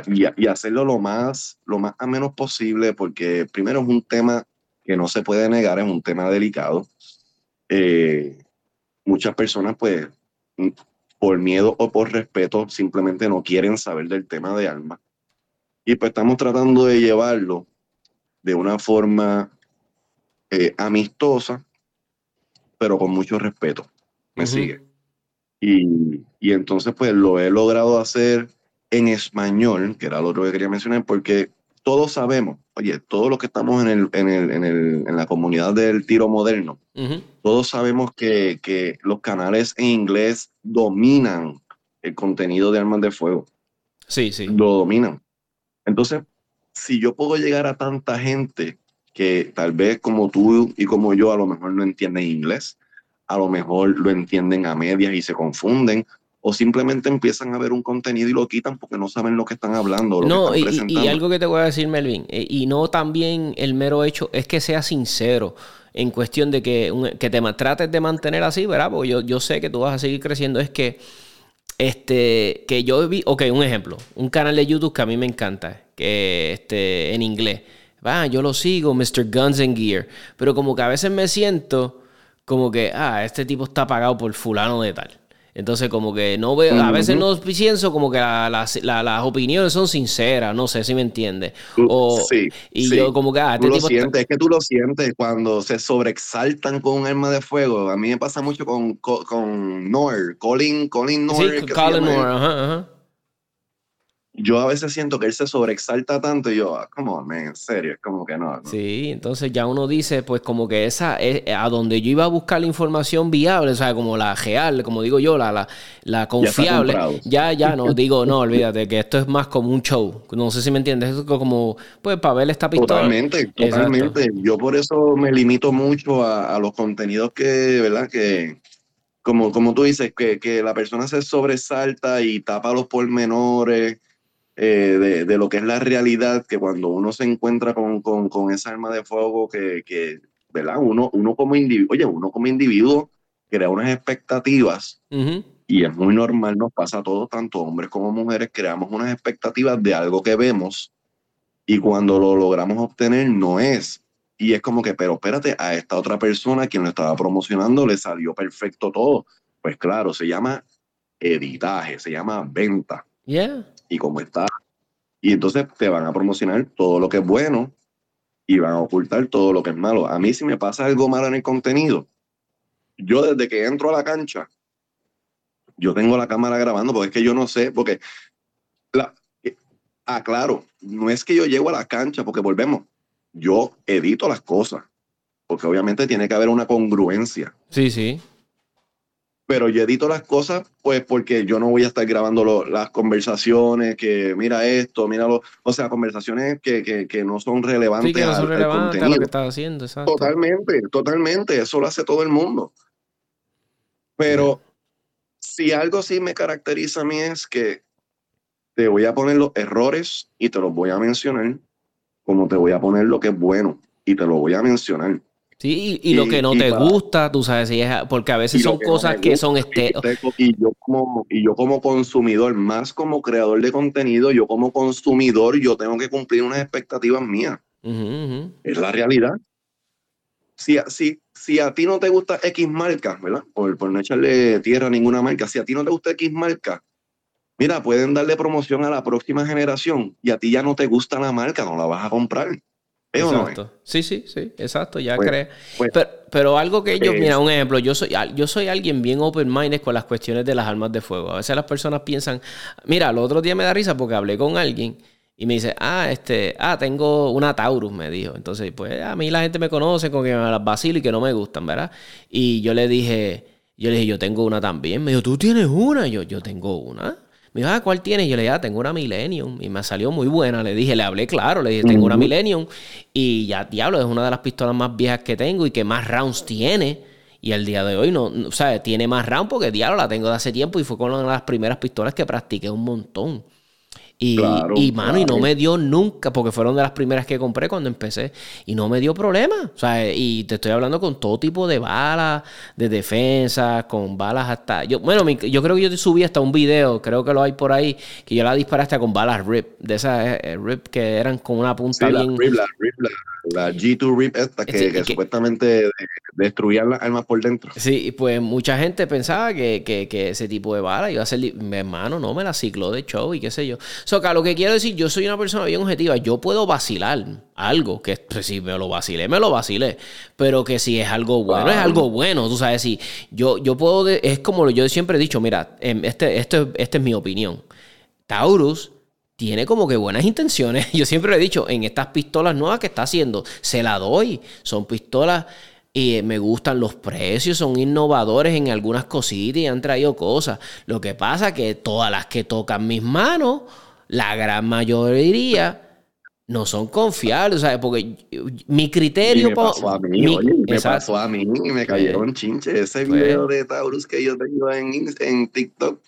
y, hacerlo lo más, lo más a menos posible, porque primero es un tema que no se puede negar, es un tema delicado. Eh, muchas personas, pues, por miedo o por respeto, simplemente no quieren saber del tema de alma. Y pues estamos tratando de llevarlo de una forma eh, amistosa, pero con mucho respeto. ¿Me sigue? Y, y entonces, pues, lo he logrado hacer en español, que era lo otro que quería mencionar, porque todos sabemos, oye, todos los que estamos en, el, en, el, en, el, en la comunidad del tiro moderno, todos sabemos que, que, los canales en inglés dominan el contenido de armas de fuego. Sí, sí. Lo dominan. Entonces, si yo puedo llegar a tanta gente que tal vez como tú y como yo a lo mejor no entienden inglés, a lo mejor lo entienden a medias y se confunden, o simplemente empiezan a ver un contenido y lo quitan porque no saben lo que están hablando. no, y, algo que te voy a decir, Melvin, eh, y no también el mero hecho es que sea sincero en cuestión de que, que te trates de mantener así, ¿verdad? Porque yo, yo sé que tú vas a seguir creciendo, es que, este, que yo vi, ok, un ejemplo, un canal de YouTube que a mí me encanta, que este, en inglés, va, yo lo sigo, Mr. Guns and Gear, pero como que a veces me siento como que, ah, este tipo está pagado por fulano de tal. Entonces, como que no veo, a veces no pienso como que las opiniones son sinceras, no sé si me entiendes. sí, y yo como que, ah, este tú lo sientes, es que tú lo sientes cuando se sobreexaltan con un arma de fuego. A mí me pasa mucho con, con, Noir, Colin, Colin Noir. Sí, Colin Noir, ajá, ajá yo a veces siento que él se sobreexalta tanto y yo, ah, en serio, es como que no, Sí, entonces ya uno dice, pues como que esa es a donde yo iba a buscar la información viable, o sea, como la real, como digo yo, la, la, la confiable. Ya, ya, no, digo, no, olvídate, que esto es más como un show. No sé si me entiendes, es como, pues, para ver esta pistola. Totalmente, totalmente. Yo por eso me limito mucho a, a los contenidos que, ¿verdad? Que como, como tú dices, que, que la persona se sobresalta y tapa los pormenores eh, de, de, lo que es la realidad, que cuando uno se encuentra con, con, con esa arma de fuego, que, que ¿verdad? Uno, uno como individuo, oye, uno como individuo crea unas expectativas y es muy normal, nos pasa a todos, tanto hombres como mujeres, creamos unas expectativas de algo que vemos y cuando lo logramos obtener no es. Y es como que, pero espérate, a esta otra persona quien lo estaba promocionando le salió perfecto todo. Pues claro, se llama editaje, se llama venta. Yeah. Y como está. Y entonces te van a promocionar todo lo que es bueno y van a ocultar todo lo que es malo. A mí si me pasa algo malo en el contenido, yo desde que entro a la cancha, yo tengo la cámara grabando porque es que yo no sé, porque la, ah, claro, no es que yo llego a la cancha porque volvemos, yo edito las cosas, porque obviamente tiene que haber una congruencia. Sí, sí. Pero yo edito las cosas, pues porque yo no voy a estar grabando las conversaciones, que mira esto, mira lo, o sea, conversaciones que, que, que no son relevantes. Sí, que no son relevantes a lo que estás haciendo, exacto. Totalmente, totalmente, eso lo hace todo el mundo. Pero si algo sí me caracteriza a mí es que te voy a poner los errores y te los voy a mencionar, como te voy a poner lo que es bueno y te lo voy a mencionar. Sí, y, lo que no te gusta, tú sabes, si es, porque a veces son cosas que son este Y yo, como, y yo como consumidor, más como creador de contenido, yo como consumidor, yo tengo que cumplir unas expectativas mías. Es la realidad. Si, si, si a ti no te gusta X marca, ¿verdad? Por, por no echarle tierra a ninguna marca, si a ti no te gusta X marca, mira, pueden darle promoción a la próxima generación y a ti ya no te gusta la marca, no la vas a comprar. Exacto. Sí, sí, sí, exacto, ya crees. pero, algo que yo, mira, un ejemplo, yo soy, yo soy alguien bien open-minded con las cuestiones de las armas de fuego. A veces las personas piensan, mira, el otro día me da risa porque hablé con alguien y me dice, ah, este, ah, tengo una Taurus, me dijo. Entonces, pues a mí la gente me conoce con que me las vacilo y que no me gustan, ¿verdad? Y yo le dije, yo le dije, yo tengo una también. Me dijo, ¿tú tienes una? Yo, yo tengo una. Me dijo, ah, ¿cuál tienes? Yo le dije, ah, tengo una Millennium. Y me salió muy buena. Le dije, le hablé claro, le dije, tengo una Millennium. Y ya, diablo, es una de las pistolas más viejas que tengo y que más rounds tiene. Y el día de hoy no, o sea, tiene más rounds porque diablo la tengo de hace tiempo y fue con una de las primeras pistolas que practiqué un montón. Y, y mano, y no me dio nunca, porque fueron de las primeras que compré cuando empecé, y no me dio problema. O sea, y te estoy hablando con todo tipo de balas, de defensa, con balas hasta. Yo, bueno, yo creo que yo te subí hasta un video, creo que lo hay por ahí, que yo la disparé hasta con balas RIP, de esas eh, eh, RIP que eran con una punta bien. La RIP, la, G2 RIP esta que, supuestamente destruían las armas por dentro. Sí, pues mucha gente pensaba que, que, ese tipo de bala iba a ser. Mi hermano no me la cicló de show y qué sé yo. So, que lo que quiero decir, yo soy una persona bien objetiva. Yo puedo vacilar algo, que pues, si me lo vacilé, me lo vacilé. Pero que si es algo bueno, es algo bueno. Tú sabes, si yo, yo puedo. es como yo siempre he dicho, mira, em, este, este, esta es mi opinión. Taurus tiene como que buenas intenciones. Yo siempre le he dicho, en estas pistolas nuevas que está haciendo, se la doy. Son pistolas y me gustan los precios, son innovadores en algunas cositas y han traído cosas. Lo que pasa que todas las que tocan mis manos la gran mayoría no son confiables, ¿sabes? Porque mi criterio... me pasó a mí, me pasó a mí, me cayeron chinches. Ese pues video de Taurus que yo tengo en, en TikTok,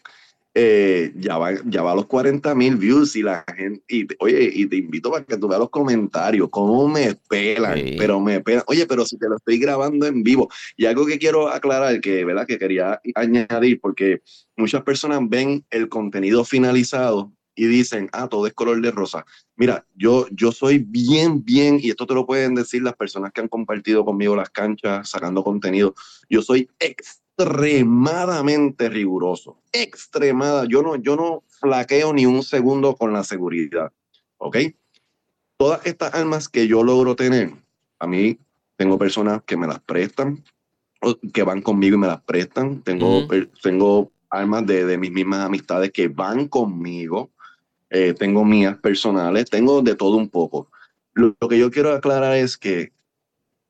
eh, ya, va, ya va a los 40 mil views y la gente, y, oye, y te invito para que tú veas los comentarios, cómo me pelan, pero me pelan. Oye, pero si te lo estoy grabando en vivo. Y algo que quiero aclarar, que, ¿verdad? que quería añadir, porque muchas personas ven el contenido finalizado y dicen, ah, todo es color de rosa. Mira, yo, yo soy bien, bien, y esto te lo pueden decir las personas que han compartido conmigo las canchas, sacando contenido, yo soy extremadamente riguroso, extremada, yo no, yo no flaqueo ni un segundo con la seguridad, ¿ok? Todas estas armas que yo logro tener, a mí tengo personas que me las prestan, que van conmigo y me las prestan, tengo, tengo armas de, de mis mismas amistades que van conmigo, eh, tengo mías personales, tengo de todo un poco. Lo, que yo quiero aclarar es que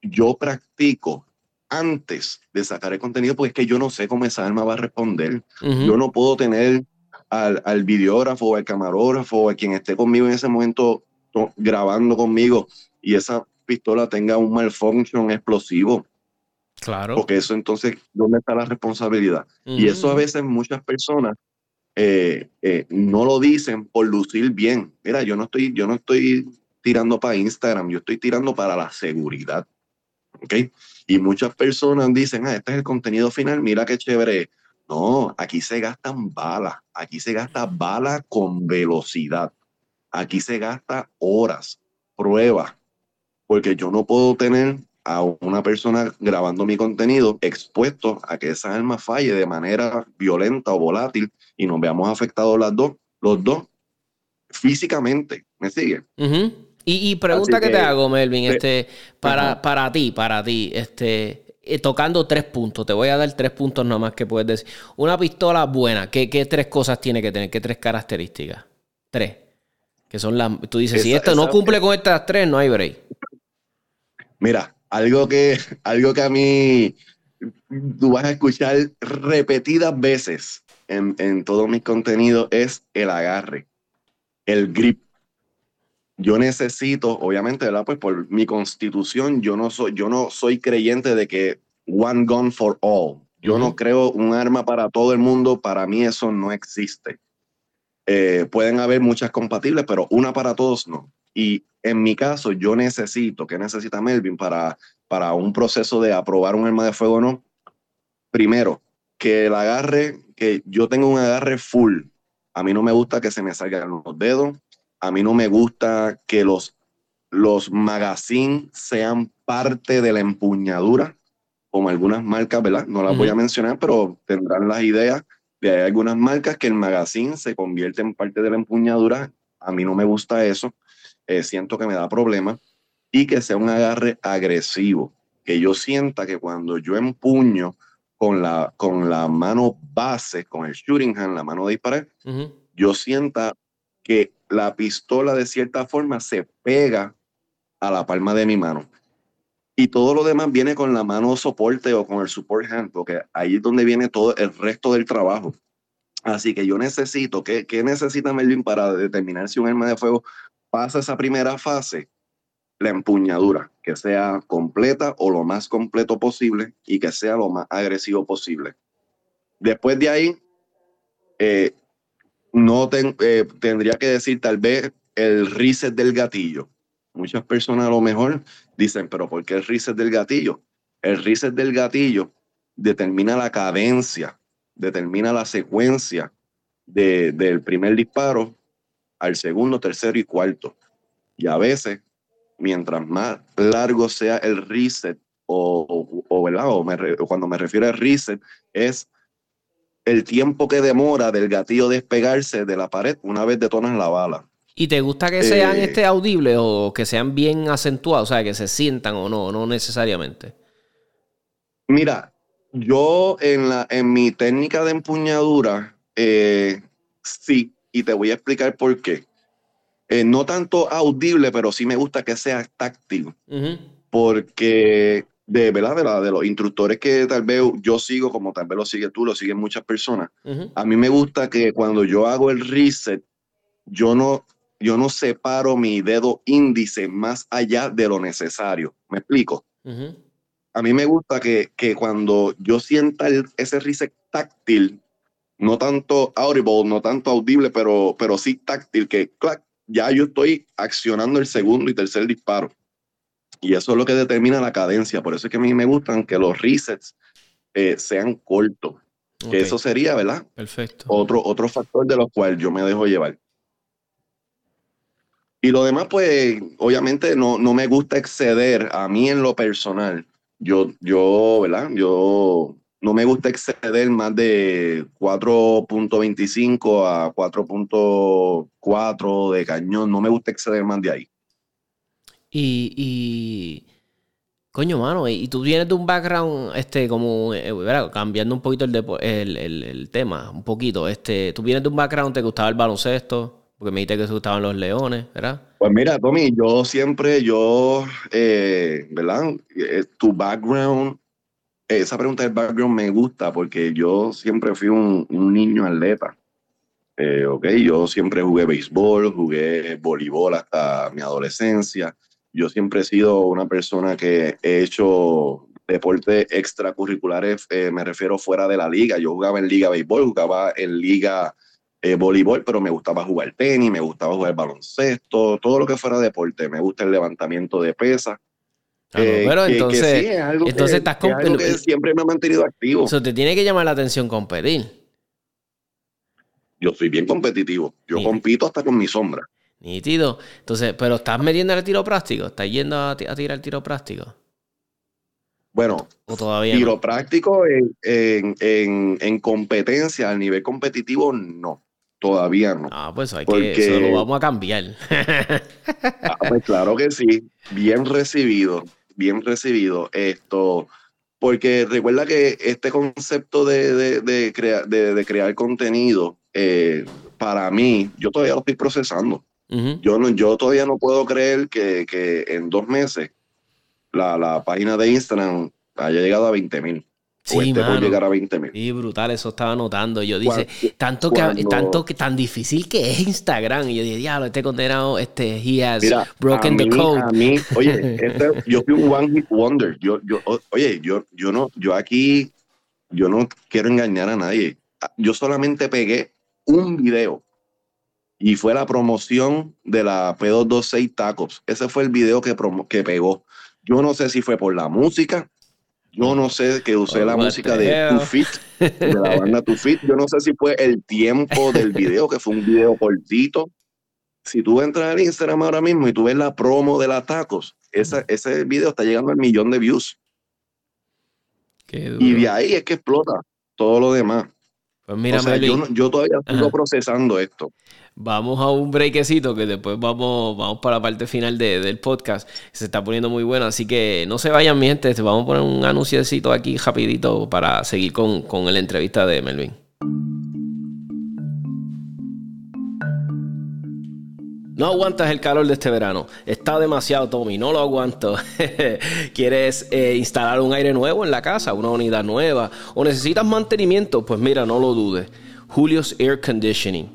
yo practico antes de sacar el contenido porque es que yo no sé cómo esa arma va a responder. Yo no puedo tener al, al videógrafo al camarógrafo a quien esté conmigo en ese momento grabando conmigo y esa pistola tenga un malfunction explosivo. Claro. Porque eso entonces, ¿dónde está la responsabilidad? Y eso a veces muchas personas eh, eh, no lo dicen por lucir bien. Mira, yo no estoy, yo no estoy tirando para Instagram, yo estoy tirando para la seguridad. ¿Ok? Y muchas personas dicen, ah, este es el contenido final, mira qué chévere. No, aquí se gastan balas, aquí se gasta balas con velocidad, aquí se gasta horas, pruebas, porque yo no puedo tener a una persona grabando mi contenido expuesto a que esa arma falle de manera violenta o volátil y nos veamos afectados las dos, los dos físicamente. ¿Me sigue? Y, pregunta que, te hago, Melvin, este, para, para ti, para ti, este, eh, tocando tres puntos, te voy a dar tres puntos nomás que puedes decir. Una pistola buena, ¿qué, tres cosas tiene que tener? ¿Qué tres características? Tres. Que son las. Tú dices, si esto no cumple con estas tres, no hay break. Mira, algo que, algo que a mí tú vas a escuchar repetidas veces en, en todo mi contenido es el agarre, el grip. Yo necesito, obviamente, ¿verdad? Pues por mi constitución, yo no soy, yo no soy creyente de que one gun for all. Yo no creo un arma para todo el mundo. Para mí eso no existe. Eh, pueden haber muchas compatibles, pero una para todos no. Y en mi caso, yo necesito, ¿qué necesita Melvin para, para un proceso de aprobar un arma de fuego o no? Primero, que el agarre, que yo tenga un agarre full. A mí no me gusta que se me salgan los dedos. A mí no me gusta que los, los magazines sean parte de la empuñadura, como algunas marcas, ¿verdad? No las voy a mencionar, pero tendrán las ideas de hay algunas marcas que el magazine se convierte en parte de la empuñadura. A mí no me gusta eso. Eh, siento que me da problemas y que sea un agarre agresivo, que yo sienta que cuando yo empuño con la, con la mano base, con el shooting hand, la mano de disparar, yo sienta que la pistola de cierta forma se pega a la palma de mi mano. Y todo lo demás viene con la mano soporte o con el support hand, porque ahí es donde viene todo el resto del trabajo. Así que yo necesito, ¿qué, qué necesita Melvin para determinar si un arma de fuego pasa esa primera fase, la empuñadura, que sea completa o lo más completo posible y que sea lo más agresivo posible. Después de ahí, eh, no eh, tendría que decir tal vez el reset del gatillo. Muchas personas a lo mejor dicen, pero ¿por qué el reset del gatillo? El reset del gatillo determina la cadencia, determina la secuencia del primer disparo al segundo, tercero y cuarto. Y a veces, mientras más largo sea el reset, o, o, o cuando me refiero al reset, es el tiempo que demora del gatillo despegarse de la pared una vez detonas la bala. ¿Y te gusta que sean eh, este audibles o que sean bien acentuados, o sea, que se sientan o no, no necesariamente? Mira, yo en, la, en mi técnica de empuñadura, eh, sí, y te voy a explicar por qué. Eh, no tanto audible, pero sí me gusta que sea táctil. Porque de verdad, de, los instructores que tal vez yo sigo, como tal vez lo sigue tú, lo siguen muchas personas. A mí me gusta que cuando yo hago el reset, yo no, yo no separo mi dedo índice más allá de lo necesario. ¿Me explico? A mí me gusta que, que cuando yo sienta ese reset táctil, no tanto audible, no tanto audible, pero, pero sí táctil, que ya yo estoy accionando el segundo y tercer disparo. Y eso es lo que determina la cadencia. Por eso es que a mí me gustan que los resets eh, sean cortos. Que eso sería, ¿verdad? Perfecto. Otro, otro factor de los cuales yo me dejo llevar. Y lo demás, pues, obviamente no, no me gusta exceder a mí en lo personal. Yo, yo, ¿verdad? Yo no me gusta exceder más de 4.25 a 4.4 de cañón. No me gusta exceder más de ahí. Y, coño, mano, y tú vienes de un background, este, como, eh, cambiando un poquito el, el, tema, un poquito, este, tú vienes de un background, te gustaba el baloncesto, porque me dijiste que te gustaban los leones, ¿verdad? Pues mira, Tommy, yo siempre, yo, eh, ¿verdad? Eh, tu background esa pregunta del background me gusta porque yo siempre fui un, niño atleta. Eh, ok, yo siempre jugué béisbol, jugué voleibol hasta mi adolescencia. Yo siempre he sido una persona que he hecho deportes extracurriculares, eh, me refiero fuera de la liga. Yo jugaba en liga béisbol, jugaba en liga eh, voleibol, pero me gustaba jugar tenis, me gustaba jugar baloncesto, todo lo que fuera deporte. Me gusta el levantamiento de pesas. pero entonces, entonces estás que siempre me ha mantenido activo. Eso te tiene que llamar la atención competir. Yo soy bien competitivo. Yo compito hasta con mi sombra. Nítido. Entonces, pero estás metiendo el tiro práctico. ¿Estás yendo a, tirar el tiro práctico? Bueno, tiro práctico en, competencia, a nivel competitivo, no. Todavía no. Ah, pues hay que, eso lo vamos a cambiar. ah, pues claro que sí. Bien recibido, bien recibido. Esto, porque recuerda que este concepto de, de, crear contenido, eh, para mí, yo todavía lo estoy procesando. Yo, no, yo todavía no puedo creer que, que en dos meses la, la, página de Instagram haya llegado a 20 mil. Sí, este por llegar a 20 mil. Sí, brutal, eso estaba notando. Yo dije, tanto que, tanto que tan difícil que es Instagram. Y yo dije, diablo, este condenado, este, he has broken the code. A mí, oye, este, yo fui un one hit wonder. Yo, yo, oye, yo, yo no, yo aquí, yo no quiero engañar a nadie. Yo solamente pegué un video y fue la promoción de la P226 Tacos. Ese fue el video que, que pegó. Yo no sé si fue por la música, yo no sé que usé la música de Two Fit, de la banda Two Fit. Yo no sé si fue el tiempo del video, que fue un video cortito. Si tú entras al Instagram ahora mismo y tú ves la promo de la tacos, ese video está llegando al millón de views. y de ahí es que explota todo lo demás. Pues mira, yo, todavía estoy procesando esto. Vamos a un breakecito que después vamos, vamos para la parte final del podcast. Se está poniendo muy bueno, así que no se vayan, mi gente. Vamos a poner un anunciecito aquí rapidito para seguir con, con la entrevista de Melvin. No aguantas el calor de este verano. Está demasiado, Tommy. No lo aguanto. ¿Quieres eh, instalar un aire nuevo en la casa, una unidad nueva? ¿O necesitas mantenimiento? Pues mira, no lo dudes. Julio's Air Conditioning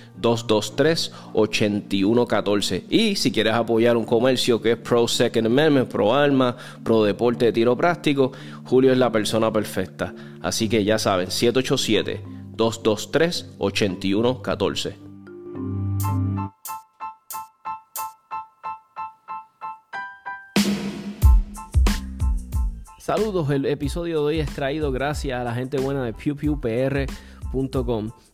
223-8114. Y si quieres apoyar un comercio que es Pro Second Amendment, Pro Alma, Pro Deporte de Tiro Práctico, Julio es la persona perfecta. Así que ya saben, 787-223-8114. Saludos, el episodio de hoy es traído gracias a la gente buena de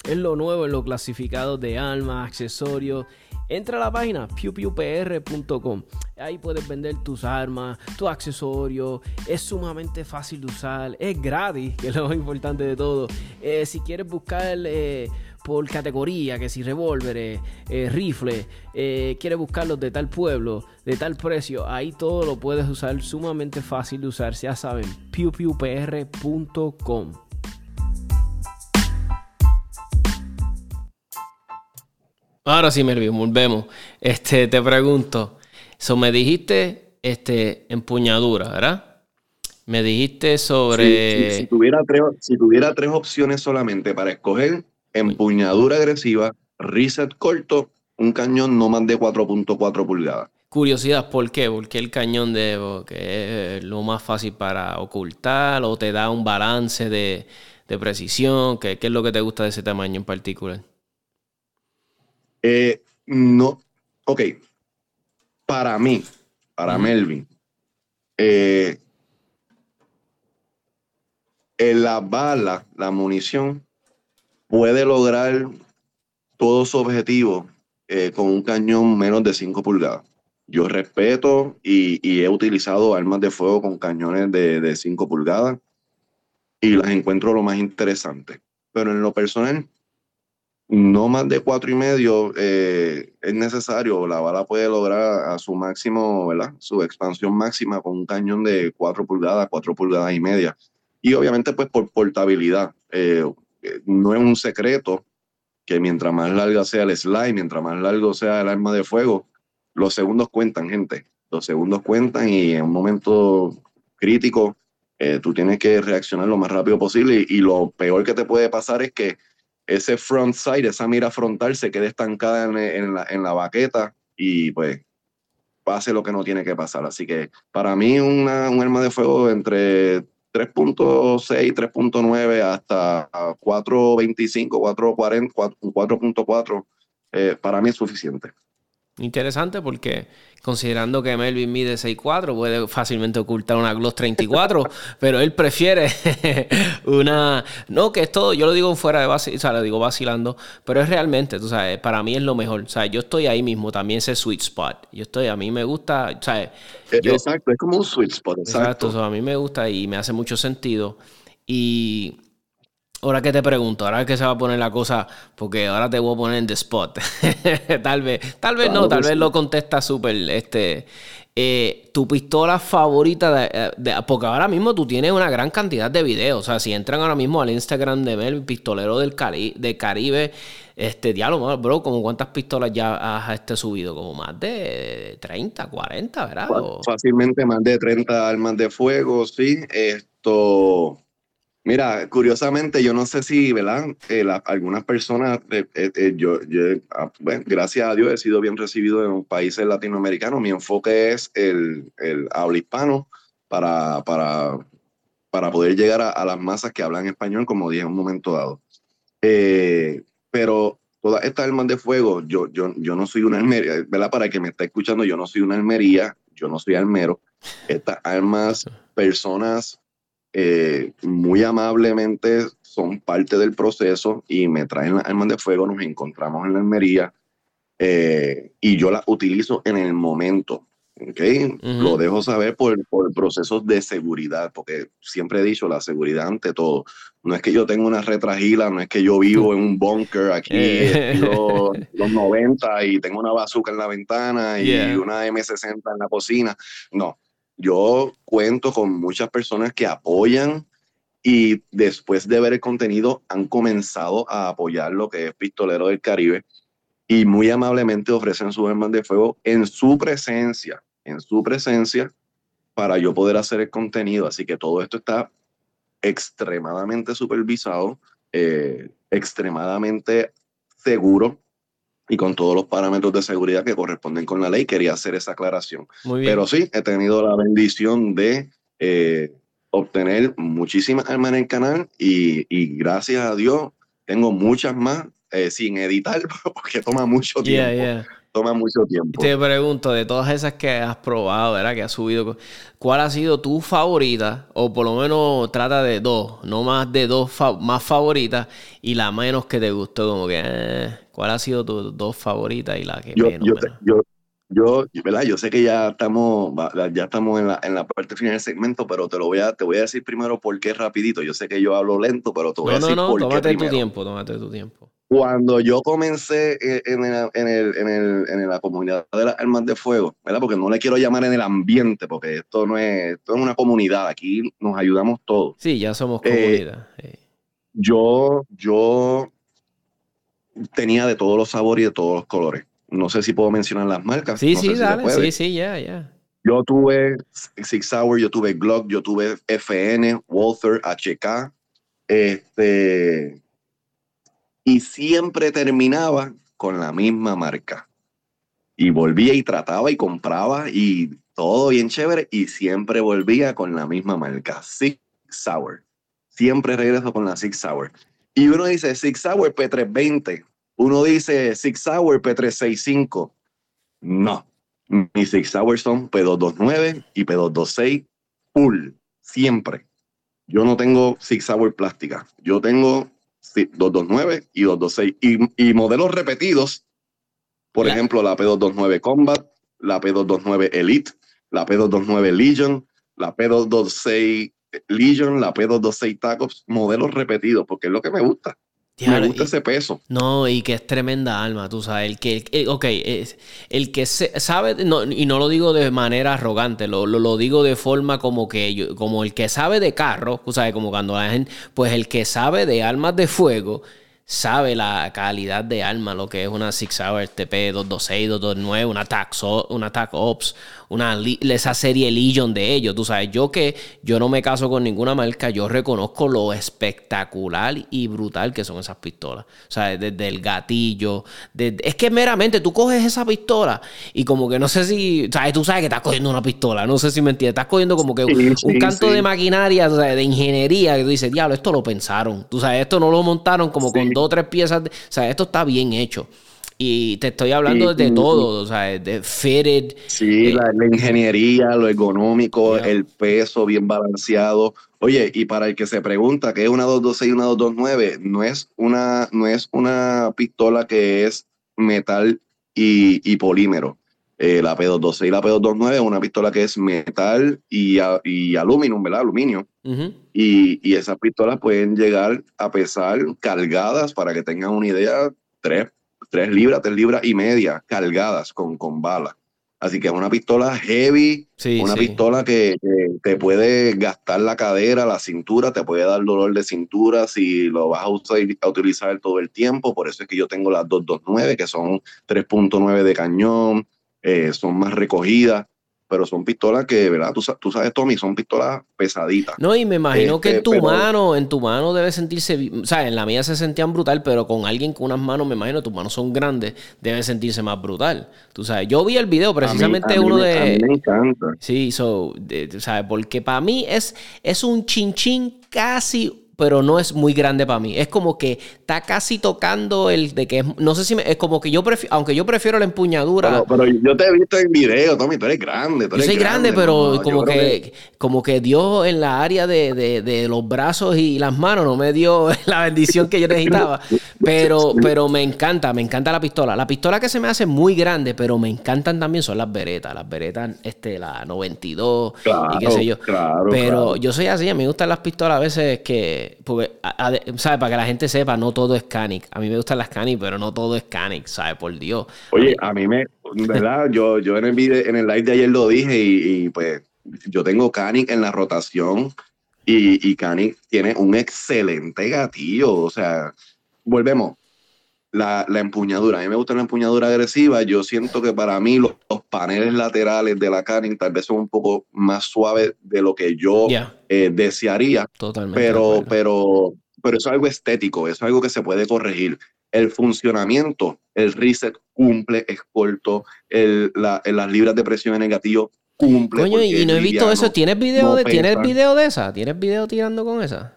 Es lo nuevo en los clasificados de armas, accesorios. Entra a la página pewpewpr.com. Ahí puedes vender tus armas, tus accesorios. Es sumamente fácil de usar. Es gratis, que es lo más importante de todo. Eh, si quieres buscar eh, por categoría, que si revólveres, eh, rifles, quieres buscarlos de tal pueblo, de tal precio, ahí todo lo puedes usar. Sumamente fácil de usar. Ya saben, pewpewpr.com. Ahora sí, Melvin, volvemos. Este, te pregunto. So, me dijiste este, empuñadura, ¿verdad? Me dijiste sobre. si, tuviera tres, si tuviera tres opciones solamente para escoger, empuñadura agresiva, reset corto, un cañón no más de 4.4 pulgadas. Curiosidad, ¿por qué? Porque el cañón de que es lo más fácil para ocultar o te da un balance de, precisión. ¿Qué, ¿Qué es lo que te gusta de ese tamaño en particular? Eh, no, ok, para mí, para Melvin, eh, en la bala, la munición, puede lograr todo su objetivo eh, con un cañón menos de 5 pulgadas. Yo respeto y, he utilizado armas de fuego con cañones de, de 5 pulgadas y las encuentro lo más interesante. Pero en lo personal, no más de cuatro y medio eh, es necesario. La bala puede lograr a su máximo, ¿verdad? Su expansión máxima con un cañón de cuatro pulgadas, cuatro pulgadas y media. Y obviamente, pues por portabilidad. Eh, no es un secreto que mientras más larga sea el slide, mientras más largo sea el arma de fuego, los segundos cuentan, gente. Los segundos cuentan y en un momento crítico eh, tú tienes que reaccionar lo más rápido posible y, lo peor que te puede pasar es que ese front sight, esa mira frontal se quede estancada en, la, en la baqueta y pues pase lo que no tiene que pasar. Así que para mí un arma de fuego entre 3.6, 3.9 hasta 4.25, 4.40, 4.4, para mí es suficiente. Interesante porque considerando que Melvin mide 6'4, puede fácilmente ocultar una Gloss 34, pero él prefiere una... No, que es todo, yo lo digo fuera de base, o sea, lo digo vacilando, pero es realmente, tú sabes, para mí es lo mejor. O sea, yo estoy ahí mismo, también ese sweet spot. Yo estoy, a mí me gusta, ¿sabes? E, exacto, es como un sweet spot, exacto. exacto a mí me gusta y me hace mucho sentido. Y Ahora que te pregunto, ahora que se va a poner la cosa, porque ahora te voy a poner en the spot. tal vez, tal vez no, tal vez lo contesta súper. Este, eh, tu pistola favorita, eh, de, porque ahora mismo tú tienes una gran cantidad de videos. O sea, si entran ahora mismo al Instagram de Mel, pistolero del, Cari de Caribe, este diálogo, bro, como cuántas pistolas ya has este, subido, como más de 30, 40, ¿verdad? Fácilmente más de 30 armas de fuego, sí. Esto Mira, curiosamente, yo no sé si, ¿verdad? Eh, algunas personas, eh, eh, yo, ah, bueno, gracias a Dios he sido bien recibido en países latinoamericanos. Mi enfoque es el, el habla hispano para, para, para poder llegar a, las masas que hablan español, como dije en un momento dado. pero todas estas armas de fuego, yo, yo, yo no soy una almería, ¿verdad? Para el que me está escuchando, yo no soy una almería, yo no soy almero. Estas armas, personas eh, muy amablemente son parte del proceso y me traen las armas de fuego, nos encontramos en la Almería eh, y yo las utilizo en el momento. ¿okay? Lo dejo saber por, por procesos de seguridad, porque siempre he dicho la seguridad ante todo. No es que yo tenga una retragila, no es que yo vivo en un bunker aquí eh. los, los, 90 y tengo una bazooka en la ventana y una M60 en la cocina. No, yo cuento con muchas personas que apoyan y después de ver el contenido han comenzado a apoyar lo que es Pistolero del Caribe y muy amablemente ofrecen sus armas de fuego en su presencia, en su presencia, para yo poder hacer el contenido. Así que todo esto está extremadamente supervisado, eh, extremadamente seguro y con todos los parámetros de seguridad que corresponden con la ley. Quería hacer esa aclaración. Pero sí, he tenido la bendición de eh, obtener muchísimas armas en el canal y, gracias a Dios tengo muchas más eh, sin editar porque toma mucho tiempo toma mucho tiempo. Te pregunto, de todas esas que has probado, ¿verdad? Que has subido, ¿cuál ha sido tu favorita? O por lo menos trata de dos, no más de dos más favoritas y la menos que te gustó, como que, eh, ¿cuál ha sido tu dos favoritas y la que yo, yo, yo, ¿verdad? Yo sé que ya estamos, ya estamos en la, en la parte final del segmento, pero te lo voy a, te voy a decir primero por qué rapidito. Yo sé que yo hablo lento, pero te voy a decir no, no, por tómate tu tiempo, tómate tu tiempo. Cuando yo comencé en, en, en, el, en, el, en la comunidad de las armas de fuego, ¿verdad? Porque no le quiero llamar en el ambiente, porque esto no es, esto es una comunidad, aquí nos ayudamos todos. Sí, ya somos eh, comunidad. Yo, yo tenía de todos los sabores y de todos los colores no sé si puedo mencionar las marcas. Sí, sí, dale. Sí, sí, ya, ya. Yo tuve Six Hour, yo tuve Glock, yo tuve FN, Walther, HK. Este. Y siempre terminaba con la misma marca. Y volvía y trataba y compraba y todo bien chévere. Y siempre volvía con la misma marca. Six Hour. Siempre regreso con la Six Hour. Y uno dice Six Hour P320 uno dice Six Hour P365. No, mis Six Hour son P229 y P226 full, siempre. Yo no tengo Six Hour plástica. Yo tengo 229 y 226. Y, y modelos repetidos, por ejemplo, la P229 Combat, la P229 Elite, la P229 Legion, la P226 Legion, la P226 Tacos, modelos repetidos, porque es lo que me gusta me gusta ese peso. No, y que es tremenda alma, tú sabes. El que, el, ok, es, el que sabe, y no lo digo de manera arrogante, lo, lo, digo de forma como que yo, como el que sabe de carro, tú sabes, como cuando la gente, pues el que sabe de armas de fuego, sabe la calidad de arma, lo que es una Six Hour TP 226, 229, una Attack, una Attack Ops, una, esa serie Legion de ellos. Tú sabes, yo que yo no me caso con ninguna marca, yo reconozco lo espectacular y brutal que son esas pistolas. O sea, desde el gatillo, es que meramente tú coges esa pistola y como que no sé si, sabes, tú sabes que estás cogiendo una pistola, no sé si me entiendes, estás cogiendo como que un, canto de maquinaria, de ingeniería, que tú dices, diablo, esto lo pensaron. Tú sabes, esto no lo montaron como con dos o tres piezas. o sea, esto está bien hecho. Y te estoy hablando de todo, o sea, de fitted. Sí, eh, la, ingeniería, lo económico, el peso bien balanceado. Oye, y para el que se pregunta qué es una 226 y una 229, no es una, no es una pistola que es metal y, polímero. Eh, la P226 y la P229 es una pistola que es metal y, y aluminio, ¿verdad? Aluminio. y, y esas pistolas pueden llegar a pesar cargadas, para que tengan una idea, tres tres libras, tres libras y media cargadas con, con balas. Así que es una pistola heavy, una pistola que, te puede gastar la cadera, la cintura, te puede dar dolor de cintura si lo vas a, usar, a utilizar todo el tiempo. Por eso es que yo tengo las 229, que son 3.9 de cañón, eh, son más recogidas pero son pistolas que, ¿verdad? Tú, tú, sabes, Tommy, son pistolas pesaditas. No, y me imagino que en este, tu mano, en tu mano debe sentirse, o sea, en la mía se sentían brutal, pero con alguien con unas manos, me imagino, tus manos son grandes, debe sentirse más brutal. Tú sabes, yo vi el video precisamente uno de... A mí me encanta. Sí, so, ¿sabes? Porque para mí es, es un chinchín casi pero no es muy grande para mí. Es como que está casi tocando el de que no sé si me, es como que yo prefiero, aunque yo prefiero la empuñadura. Pero, yo te he visto en video, Tommy, tú eres grande. yo soy grande, pero como que, como que Dios en la área de, los brazos y las manos no me dio la bendición que yo necesitaba. Pero, pero me encanta, me encanta la pistola. La pistola que se me hace muy grande, pero me encantan también son las beretas. Las beretas, este, la 92 y qué sé yo. pero yo soy así, a mí me gustan las pistolas a veces que porque, ¿sabes? Para que la gente sepa, no todo es Canic. A mí me gustan las Canic, pero no todo es Canic, ¿sabes? Por Dios. Oye, a mí me, ¿verdad? yo, yo en el video, en el live de ayer lo dije y, pues yo tengo Canic en la rotación y, y Canic tiene un excelente gatillo. O sea, volvemos. La, la, empuñadura. A mí me gusta la empuñadura agresiva. Yo siento que para mí los, paneles laterales de la Canic tal vez son un poco más suaves de lo que yo eh, desearía. Totalmente. Pero, pero, pero eso es algo estético, eso es algo que se puede corregir. El funcionamiento, el reset cumple, es corto, el, la, las libras de presión en el gatillo cumple. Coño, y no he visto eso. ¿Tienes video, de, ¿Tienes video de esa? ¿Tienes video tirando con esa?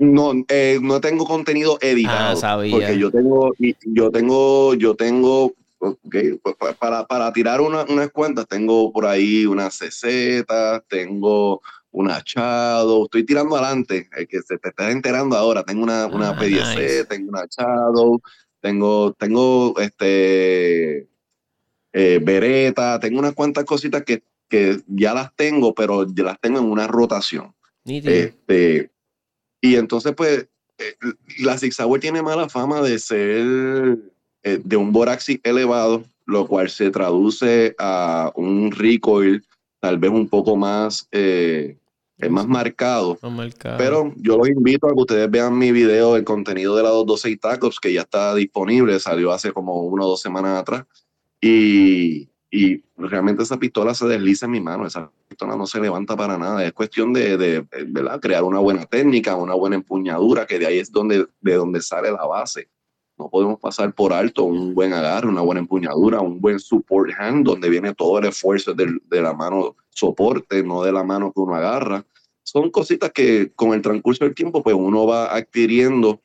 No, eh, no tengo contenido editado. Ah, porque yo tengo, yo tengo, yo tengo, okay, para, para tirar una, unas cuentas, tengo por ahí unas CZ, tengo una Shadow, estoy tirando adelante, el que se te está enterando ahora, tengo una, una ah, P10C, tengo una Shadow, tengo, tengo este eh, Beretta, tengo unas cuantas cositas que, que ya las tengo, pero ya las tengo en una rotación. Este, y entonces, pues, eh, la Six tiene mala fama de ser eh, de un boraxi elevado, lo cual se traduce a un recoil tal vez un poco más, eh, más marcado. Pero yo los invito a que ustedes vean mi video, el contenido de la 212 Tacos, que ya está disponible, salió hace como una o dos semanas atrás. Y, y realmente esa pistola se desliza en mi mano, esa pistola no se levanta para nada, es cuestión de, de, crear una buena técnica, una buena empuñadura, que de ahí es donde, de donde sale la base. No podemos pasar por alto un buen agarre, una buena empuñadura, un buen support hand, donde viene todo el esfuerzo de, de la mano soporte, no de la mano que uno agarra. Son cositas que con el transcurso del tiempo, pues uno va adquiriendo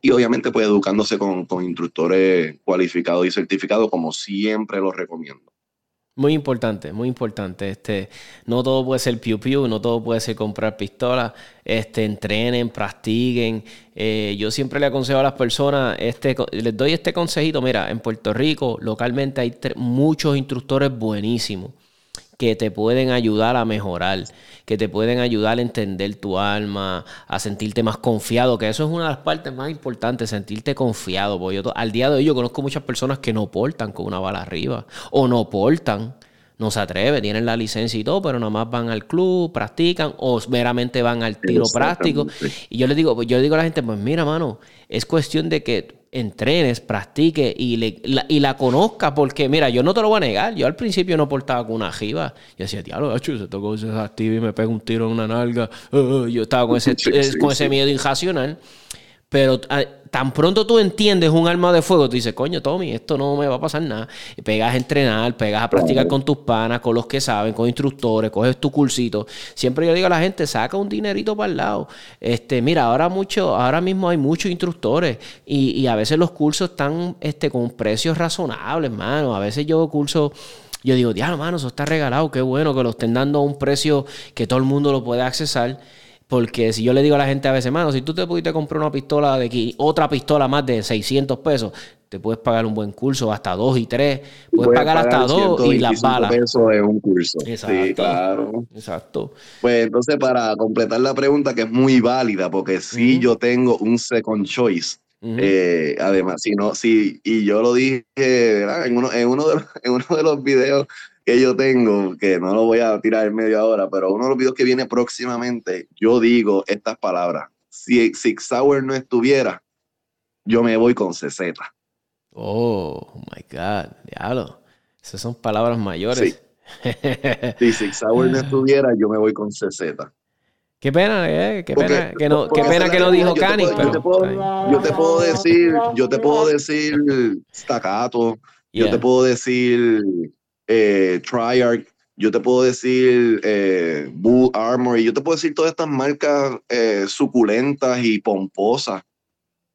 y obviamente pues educándose con, con instructores cualificados y certificados, como siempre los recomiendo. Muy importante, muy importante. Este, no todo puede ser piu piu, no todo puede ser comprar pistolas. Este, entrenen, practiquen. Eh, yo siempre le aconsejo a las personas, este, les doy este consejito. Mira, en Puerto Rico, localmente hay muchos instructores buenísimos que te pueden ayudar a mejorar, que te pueden ayudar a entender tu alma, a sentirte más confiado, que eso es una de las partes más importantes, sentirte confiado. Porque yo al día de hoy yo conozco muchas personas que no portan con una bala arriba o no portan. No se atreve, tienen la licencia y todo, pero nada más van al club, practican o meramente van al tiro práctico. Y yo le digo, pues yo le digo a la gente, pues mira, mano, es cuestión de que entrenes, practiques y, le, la, y la conozca, porque mira, yo no te lo voy a negar, yo al principio no portaba con una jiba, yo decía, diablo, se tocó ese activo y me pega un tiro en una nalga, uh, yo estaba con ese, con ese miedo irracional, pero ah, tan pronto tú entiendes un arma de fuego, tú dices, coño, Tommy, esto no me va a pasar nada. Y pegas a entrenar, pegas a practicar con tus panas, con los que saben, con instructores, coges tu cursito. Siempre yo digo a la gente, saca un dinerito para el lado. Este, mira, ahora mucho, ahora mismo hay muchos instructores y, a veces los cursos están este, con precios razonables, hermano. A veces yo curso yo digo, diablo, mano, eso está regalado, qué bueno que lo estén dando a un precio que todo el mundo lo puede accesar. Porque si yo le digo a la gente a veces, mano, si tú te pudiste comprar una pistola de aquí, otra pistola más de 600 pesos, te puedes pagar un buen curso, hasta dos y tres, puedes, pagar, hasta dos y las balas. Eso es un curso. Exacto. Sí, claro. Exacto. Pues entonces, para completar la pregunta, que es muy válida, porque si yo tengo un second choice. Eh, además, si no, si, y yo lo dije En, uno, en, uno de en uno de los videos que yo tengo, que no lo voy a tirar en media hora, pero uno de los videos que viene próximamente, yo digo estas palabras. Si Six Sauer no estuviera, yo me voy con CZ. Oh, my God, diablo. Esas son palabras mayores. si Six Sauer no estuviera, yo me voy con CZ. Qué pena, eh, qué pena que no, qué pena que no dijo Cani, yo te, puedo, decir, yo te puedo decir Staccato, yo te puedo decir eh, Triarch, yo te puedo decir eh, Bull Armory, yo te puedo decir todas estas marcas eh, suculentas y pomposas,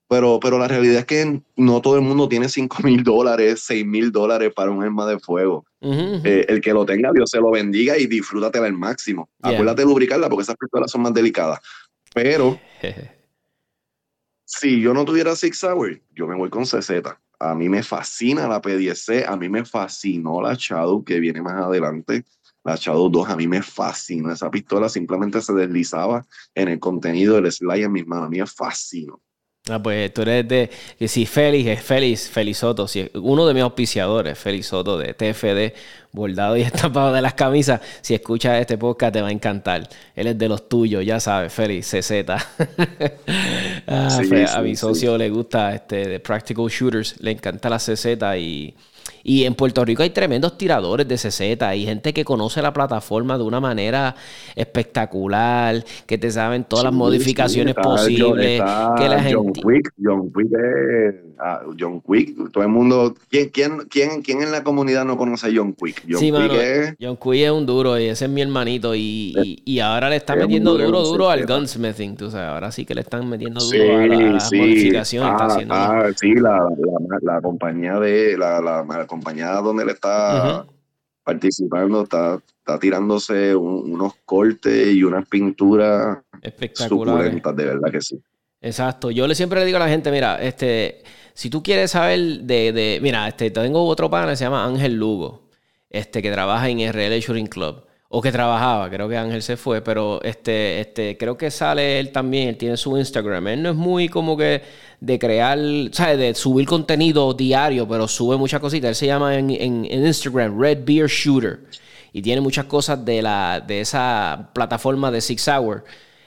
pero, pero la realidad es que no todo el mundo tiene 5 mil dólares, 6 mil dólares para un arma de fuego. Eh, el que lo tenga, Dios se lo bendiga y disfrútatela al máximo. Acuérdate de lubricarla porque esas pistolas son más delicadas. Pero si yo no tuviera Six Hour, yo me voy con CZ. A mí me fascina la P10C, a mí me fascinó la Shadow que viene más adelante. La Shadow 2 a mí me fascinó. Esa pistola simplemente se deslizaba en el contenido del slide en mis manos. A mí me fascinó. Ah, pues tú eres de. Que si Félix es Félix, Felizoto, si uno de mis auspiciadores, Felizoto de TFD, bordado y estampado de las camisas. Si escuchas este podcast, te va a encantar. Él es de los tuyos, ya sabes, Félix, CZ. ah, a mi socio le gusta este, de Practical Shooters, le encanta la CZ y y en Puerto Rico hay tremendos tiradores de CZ, hay gente que conoce la plataforma de una manera espectacular, que te saben todas las modificaciones posibles. que la John Quick, John Quick ah, John Quick, todo el mundo, ¿quién, quién, quién, quién en la comunidad no conoce a John Quick? John sí, Quick es... John Quick es un duro y ese es mi hermanito y, y, ahora le está metiendo duro, duro, al gunsmithing, tú sabes, ahora sí que le están metiendo duro a, la, las modificaciones. Ah, ah, sí, la, la, compañía de la, la compañía donde él está participando está, está tirándose unos cortes y unas pinturas espectaculares. de verdad que sí. Exacto. Yo le siempre le digo a la gente, mira, este, si tú quieres saber de, de mira, este, tengo otro pana que se llama Ángel Lugo, este, que trabaja en RL Shooting Club o que trabajaba, creo que Ángel se fue, pero este, este, creo que sale él también, él tiene su Instagram. Él no es muy como que de crear, ¿sabes? De subir contenido diario, pero sube muchas cositas. Él se llama en, Instagram Red Beer Shooter y tiene muchas cosas de, la, de esa plataforma de Six Hour.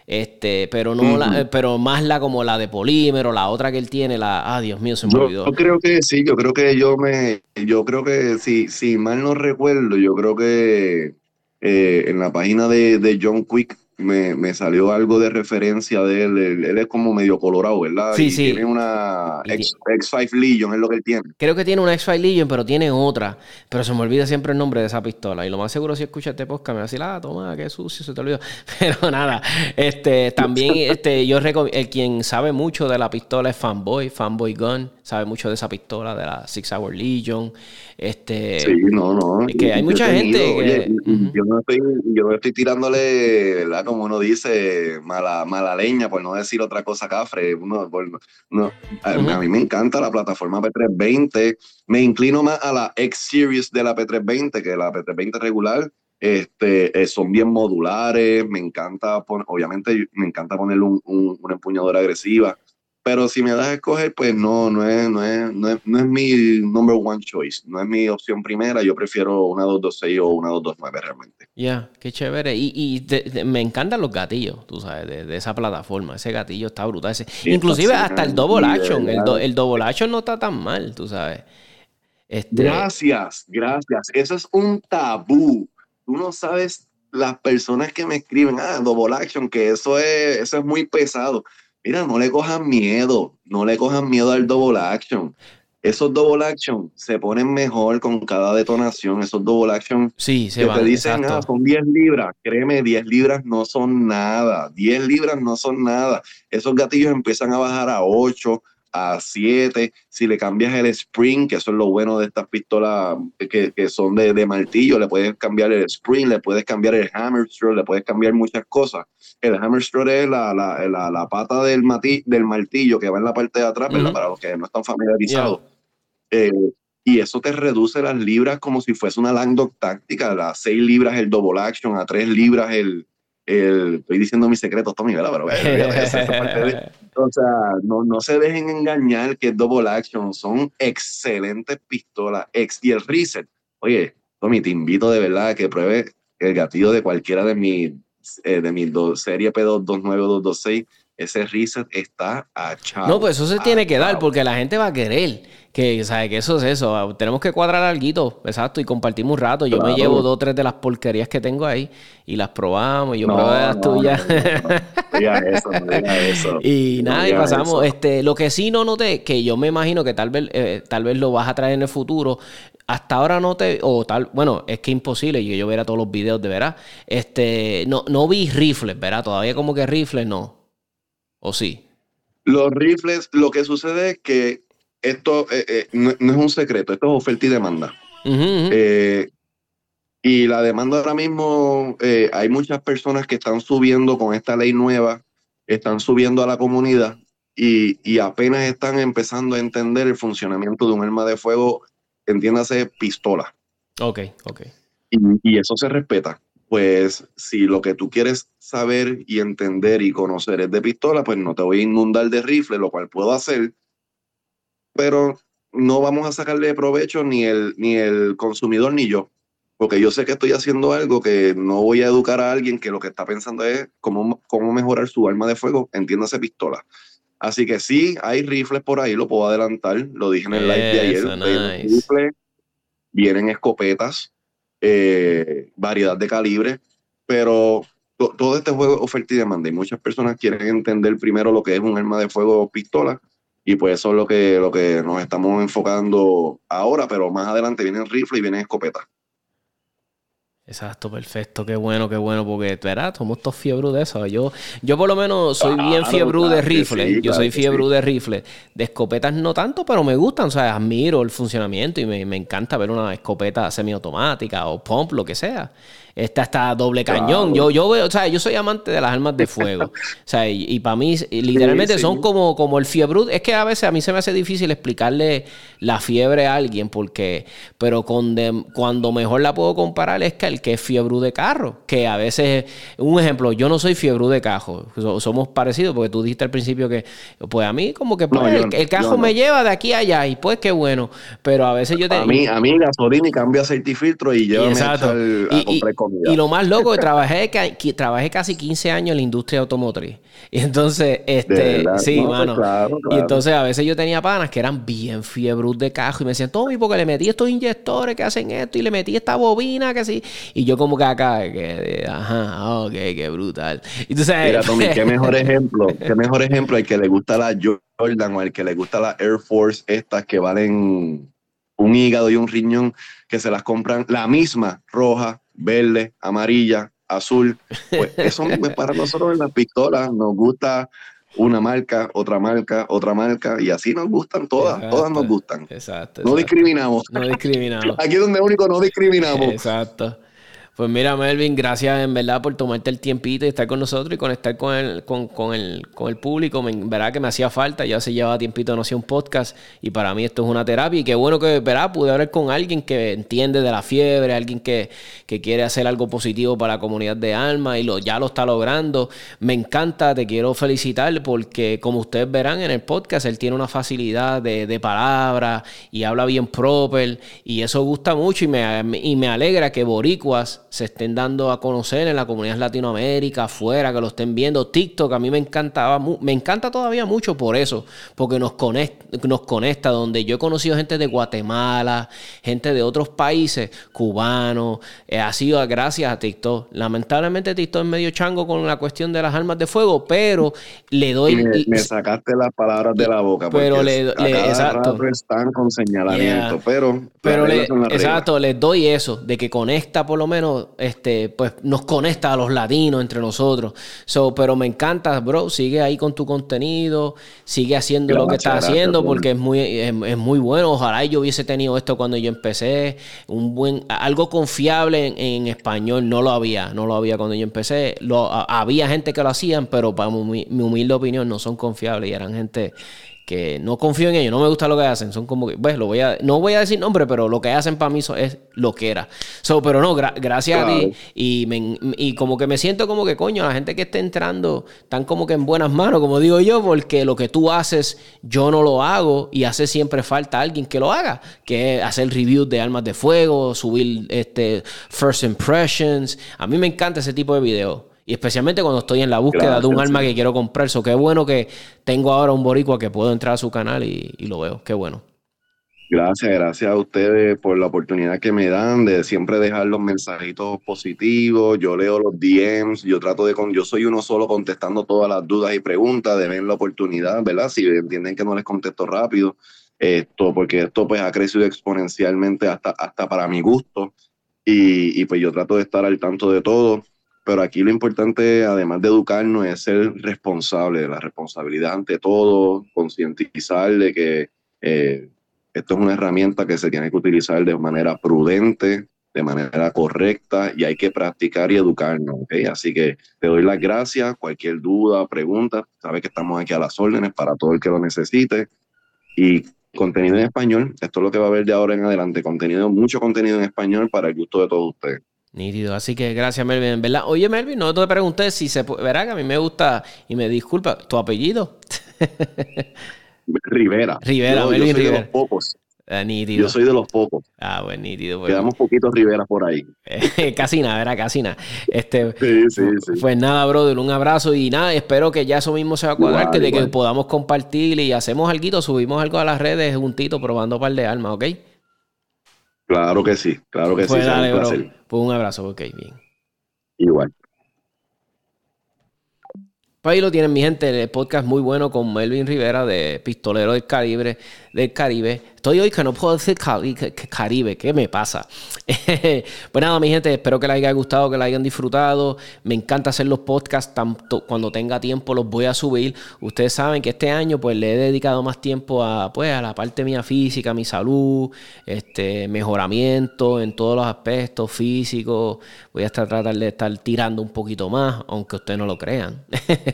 Este, pero no pero más la como la de polímero, la otra que él tiene, la, ah, Dios mío, se me olvidó. Yo creo que sí, yo creo que yo me, yo creo que si, si mal no recuerdo, yo creo que eh, en la página de, de John Quick me, me, salió algo de referencia de él. él. es como medio colorado, ¿verdad? Sí, sí. Tiene una X, 5 Legion, es lo que él tiene. Creo que tiene una X5 Legion, pero tiene otra. Pero se me olvida siempre el nombre de esa pistola. Y lo más seguro si escucha este podcast me va a decir, ah, toma, qué sucio, se te olvidó. Pero nada, este, también este, yo el quien sabe mucho de la pistola es Fanboy, Fanboy Gun. Sabe mucho de esa pistola, de la Six Hour Legion. Este, sí, no, no. que hay mucha gente que... yo, no estoy, yo no estoy tirándole, ¿verdad? como uno dice, mala, mala leña, por no decir otra cosa cafre. Uno, no, a, mí me encanta la plataforma P320. Me inclino más a la X-Series de la P320 que la P320 regular. Este, eh, son bien modulares, me encanta, obviamente me encanta ponerle un, una empuñadura agresiva, pero si me das a escoger, pues no, no es, no es, no es, no es mi number one choice, no es mi opción primera, yo prefiero una 226 o una 229 realmente. Ya, qué chévere. Y, y me encantan los gatillos, tú sabes, de, esa plataforma. Ese gatillo está brutal. Inclusive hasta el double action. El, el, double action no está tan mal, tú sabes. Este... Gracias, gracias. Eso es un tabú. Tú no sabes las personas que me escriben, ah, double action, que eso es, eso es muy pesado. Mira, no le cojan miedo, no le cojan miedo al double action. Esos double action se ponen mejor con cada detonación. Esos double action sí, se que te dicen, ah, son 10 libras. Créeme, 10 libras no son nada. 10 libras no son nada. Esos gatillos empiezan a bajar a 8, a 7. Si le cambias el spring, que eso es lo bueno de estas pistolas que, que son de, de, martillo, le puedes cambiar el spring, le puedes cambiar el hammer stroke, le puedes cambiar muchas cosas. El hammer stroke es la, la, la, la pata del, mati, del martillo que va en la parte de atrás, para los que no están familiarizados. Eh, y eso te reduce las libras como si fuese una Langdon táctica, a 6 libras el double action, a 3 libras el, estoy diciendo mis secretos, Tommy, ¿verdad? Pero, o sea, no, no se dejen engañar que double action, son excelentes pistolas. Ex, y el reset, oye, Tommy, te invito de verdad a que pruebe el gatillo de cualquiera de mis eh, de mis dos, serie P229 226 ese reset está achado. No, pues eso se tiene que dar porque la gente va a querer que, ¿sabe? que eso es eso. Tenemos que cuadrar algo, exacto, y compartimos un rato. Yo me llevo dos o tres de las porquerías que tengo ahí y las probamos y yo probé las tuyas. eso, eso. Y nada, y pasamos. Este, lo que sí no noté, que yo me imagino que tal vez, eh, tal vez lo vas a traer en el futuro. Hasta ahora no te, o tal, bueno, es que imposible, yo, yo verá todos los videos de verá. Este, no, no vi rifles, ¿verdad? Todavía como que rifles no. ¿O sí? Los rifles, lo que sucede es que esto eh, eh, no, es un secreto, esto es oferta y demanda. Eh, y la demanda ahora mismo, hay muchas personas que están subiendo con esta ley nueva, están subiendo a la comunidad y, y apenas están empezando a entender el funcionamiento de un arma de fuego, entiéndase, pistola. Ok, ok. Y, y eso se respeta pues si lo que tú quieres saber y entender y conocer es de pistola, pues no te voy a inundar de rifle, lo cual puedo hacer, pero no vamos a sacarle provecho ni el, ni el consumidor ni yo, porque yo sé que estoy haciendo algo que no voy a educar a alguien que lo que está pensando es cómo, cómo mejorar su arma de fuego, entiéndase pistola. Así que sí, hay rifles por ahí, lo puedo adelantar, lo dije en el live de ayer. vienen escopetas, eh, variedad de calibre, pero todo este juego oferta y demanda y muchas personas quieren entender primero lo que es un arma de fuego pistola y pues eso es lo que, lo que nos estamos enfocando ahora, pero más adelante vienen rifles y vienen escopetas. Exacto, perfecto, qué bueno, qué bueno, porque verás, somos todos fiebre de eso. Yo, yo por lo menos soy bien fiebre de rifle, yo soy fiebre de rifle. De escopetas no tanto, pero me gustan, o sea, admiro el funcionamiento y me, me encanta ver una escopeta semiautomática o pump, lo que sea. Esta está doble cañón. Yo, yo veo, o sea, yo soy amante de las armas de fuego. o sea, y, para mí, literalmente son como, como el fiebre. Es que a veces a mí se me hace difícil explicarle la fiebre a alguien, porque, pero con cuando mejor la puedo comparar es que el que es fiebre de carro. Que a veces, un ejemplo, yo no soy fiebre de cajo. Somos parecidos, porque tú dijiste al principio que, pues a mí, como que pues, el, cajo me lleva de aquí a allá, y pues qué bueno. Pero a veces yo te. A mí, a mí gasolina y cambio aceite y filtro y yo me a comprar y lo más loco, que trabajé, que, trabajé casi 15 años en la industria automotriz. Y entonces, este, sí, pues mano. Y entonces a veces yo tenía panas que eran bien fiebros de cajo y me decían, Tommy, porque le metí estos inyectores que hacen esto y le metí esta bobina que sí. Y yo como que acá, que, ajá, ok, qué brutal. Entonces, Mira, Tommy, qué mejor ejemplo, qué mejor ejemplo el que le gusta la Jordan o el que le gusta la Air Force, estas que valen un hígado y un riñón, que se las compran la misma roja, verde, amarilla, azul. Pues eso es para nosotros en las pistolas. Nos gusta una marca, otra marca, otra marca, y así nos gustan todas, todas nos gustan. Exacto. No discriminamos. No discriminamos. Aquí es donde único no discriminamos. Exacto. Pues mira, Melvin, gracias en verdad por tomarte el tiempito y estar con nosotros y conectar con el, con, el, con el público. En verdad que me hacía falta, ya se llevaba tiempito no hacía un podcast y para mí esto es una terapia y qué bueno que ¿verdad? pude hablar con alguien que entiende de la fiebre, alguien que, quiere hacer algo positivo para la comunidad de alma y lo, ya lo está logrando. Me encanta, te quiero felicitar porque como ustedes verán en el podcast, él tiene una facilidad de, de palabras y habla bien proper y eso gusta mucho y me, y me alegra que boricuas se estén dando a conocer en la comunidad Latinoamérica, afuera, que lo estén viendo. TikTok a mí me encantaba, me encanta todavía mucho por eso, porque nos conecta, nos conecta, donde yo he conocido gente de Guatemala, gente de otros países, cubanos, eh, ha sido gracias a TikTok. Lamentablemente TikTok es medio chango con la cuestión de las armas de fuego, pero le doy... Me, sacaste las palabras de la boca, pero le, le exacto. están con señalamiento, pero... Pero le, exacto, les doy eso, de que conecta por lo menos este, pues nos conecta a los latinos entre nosotros. So, pero me encanta, bro, sigue ahí con tu contenido, sigue haciendo lo que estás haciendo porque es muy, es, muy bueno. Ojalá yo hubiese tenido esto cuando yo empecé, un buen, algo confiable en, español, no lo había, no lo había cuando yo empecé. Lo, había gente que lo hacían, pero para mi, mi humilde opinión no son confiables y eran gente que no confío en ellos, no me gusta lo que hacen, son como que, pues, lo voy a, no voy a decir nombre, pero lo que hacen para mí es lo que era. So, pero no, gracias a ti, y, y como que me siento como que, coño, la gente que está entrando están como que en buenas manos, como digo yo, porque lo que tú haces, yo no lo hago, y hace siempre falta alguien que lo haga, que es hacer reviews de armas de fuego, subir este first impressions. A mí me encanta ese tipo de videos. Y especialmente cuando estoy en la búsqueda de un arma que quiero comprar. So, qué bueno que tengo ahora un boricua que puedo entrar a su canal y, lo veo. Qué bueno. Gracias, gracias a ustedes por la oportunidad que me dan de siempre dejar los mensajitos positivos. Yo leo los DMs, yo trato de, con, yo soy uno solo contestando todas las dudas y preguntas, de ver la oportunidad, ¿verdad? Si entienden que no les contesto rápido, esto, porque esto pues ha crecido exponencialmente hasta, hasta para mi gusto. Y, y pues yo trato de estar al tanto de todo. Pero aquí lo importante, además de educarnos, es ser responsable la responsabilidad ante todo, concientizar de que eh, esto es una herramienta que se tiene que utilizar de manera prudente, de manera correcta y hay que practicar y educarnos. ¿okay? Así que te doy las gracias. Cualquier duda, pregunta, sabes que estamos aquí a las órdenes para todo el que lo necesite. Y contenido en español, esto es lo que va a haber de ahora en adelante, contenido, mucho contenido en español para el gusto de todos ustedes. Nítido, así que gracias Melvin, ¿verdad? Oye Melvin, no te pregunté si se puede, verá que a mí me gusta y me disculpa, ¿tu apellido? Rivera. Rivera, yo, Melvin soy Rivera. De los pocos. Ah, yo soy de los pocos. Ah, bueno, nítido. Pues. Quedamos poquitos Rivera por ahí. casi nada, ¿verdad? Casi nada. Este, sí, sí, sí. Pues nada, brother, un abrazo y nada, espero que ya eso mismo se va a cuadrar, que de que podamos compartir y hacemos algo, subimos algo a las redes juntito probando un par de armas, ¿ok? Claro que sí, claro que pues sí. Dale, un, pues un abrazo, ok, bien. Igual. Pues ahí lo tienen, mi gente, el podcast muy bueno con Melvin Rivera de Pistolero del Caribe, Caribe. Estoy hoy que no puedo decir Caribe, ¿qué me pasa? pues nada, mi gente, espero que les haya gustado, que la hayan disfrutado. Me encanta hacer los podcasts, tanto cuando tenga tiempo los voy a subir. Ustedes saben que este año pues le he dedicado más tiempo a, pues, a la parte mía física, mi salud, este, mejoramiento en todos los aspectos físicos. Voy a estar tratar de estar tirando un poquito más, aunque ustedes no lo crean.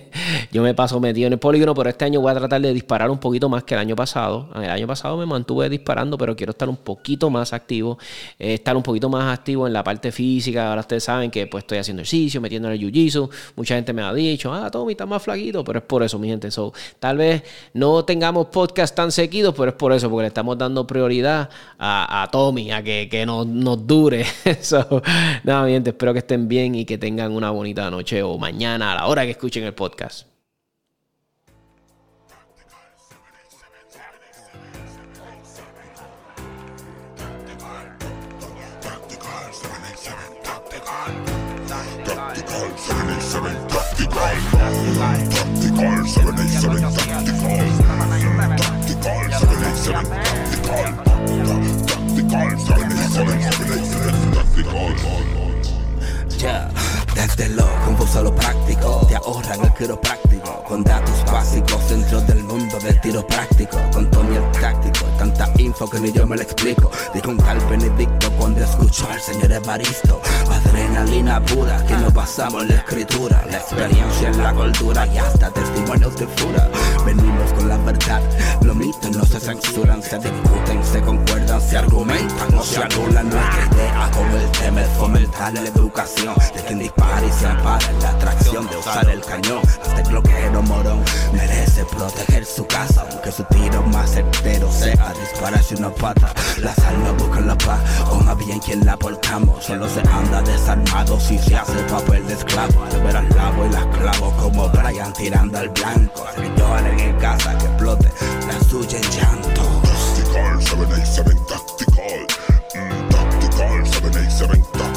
Yo me paso metido en el polígono, pero este año voy a tratar de disparar un poquito más que el año pasado. El año pasado me mantuve disparando, pero quiero estar un poquito más activo, eh, estar un poquito más activo en la parte física. Ahora ustedes saben que pues estoy haciendo ejercicio, metiendo en el jiu-jitsu. Mucha gente me ha dicho, ah, Tommy, está más flaquito, pero es por eso, mi gente. So, tal vez no tengamos podcast tan seguidos, pero es por eso, porque le estamos dando prioridad a, Tommy, a que, que nos, dure. so, nada, mi gente, espero que estén bien y que tengan una bonita noche o mañana a la hora que escuchen el podcast. Desde lo confuso a lo práctico, te ahorran el quiropráctico. Con datos básicos dentro del mundo del tiro práctico. Con Tommy el táctico, info que ni yo me lo explico. Dijo un tal Benedicto cuando escuchó al señor Evaristo. Adrenalina pura que no pasamos la escritura, la experiencia en la cultura y hasta testimonios de fura. Venimos con la verdad, los mitos no se censuran, se discuten, se concuerdan, se argumentan, no se anulan nuestra idea. Como el tema es fomentar la educación de quien dispara y se ampara en la atracción de usar el cañón. El bloqueo morón merece proteger su casa, aunque su tiro más certero sea casi una pata. La sal no busca la paz, con a bien quien la portamos. Solo se anda desarmado si se hace papel de esclavo. Al ver al lavo y las clavo como Brian tirando al blanco. Escritor en casa que explote la suya en llanto. Tactical, 787 Tactical. Mm, tactical, 787 Tactical.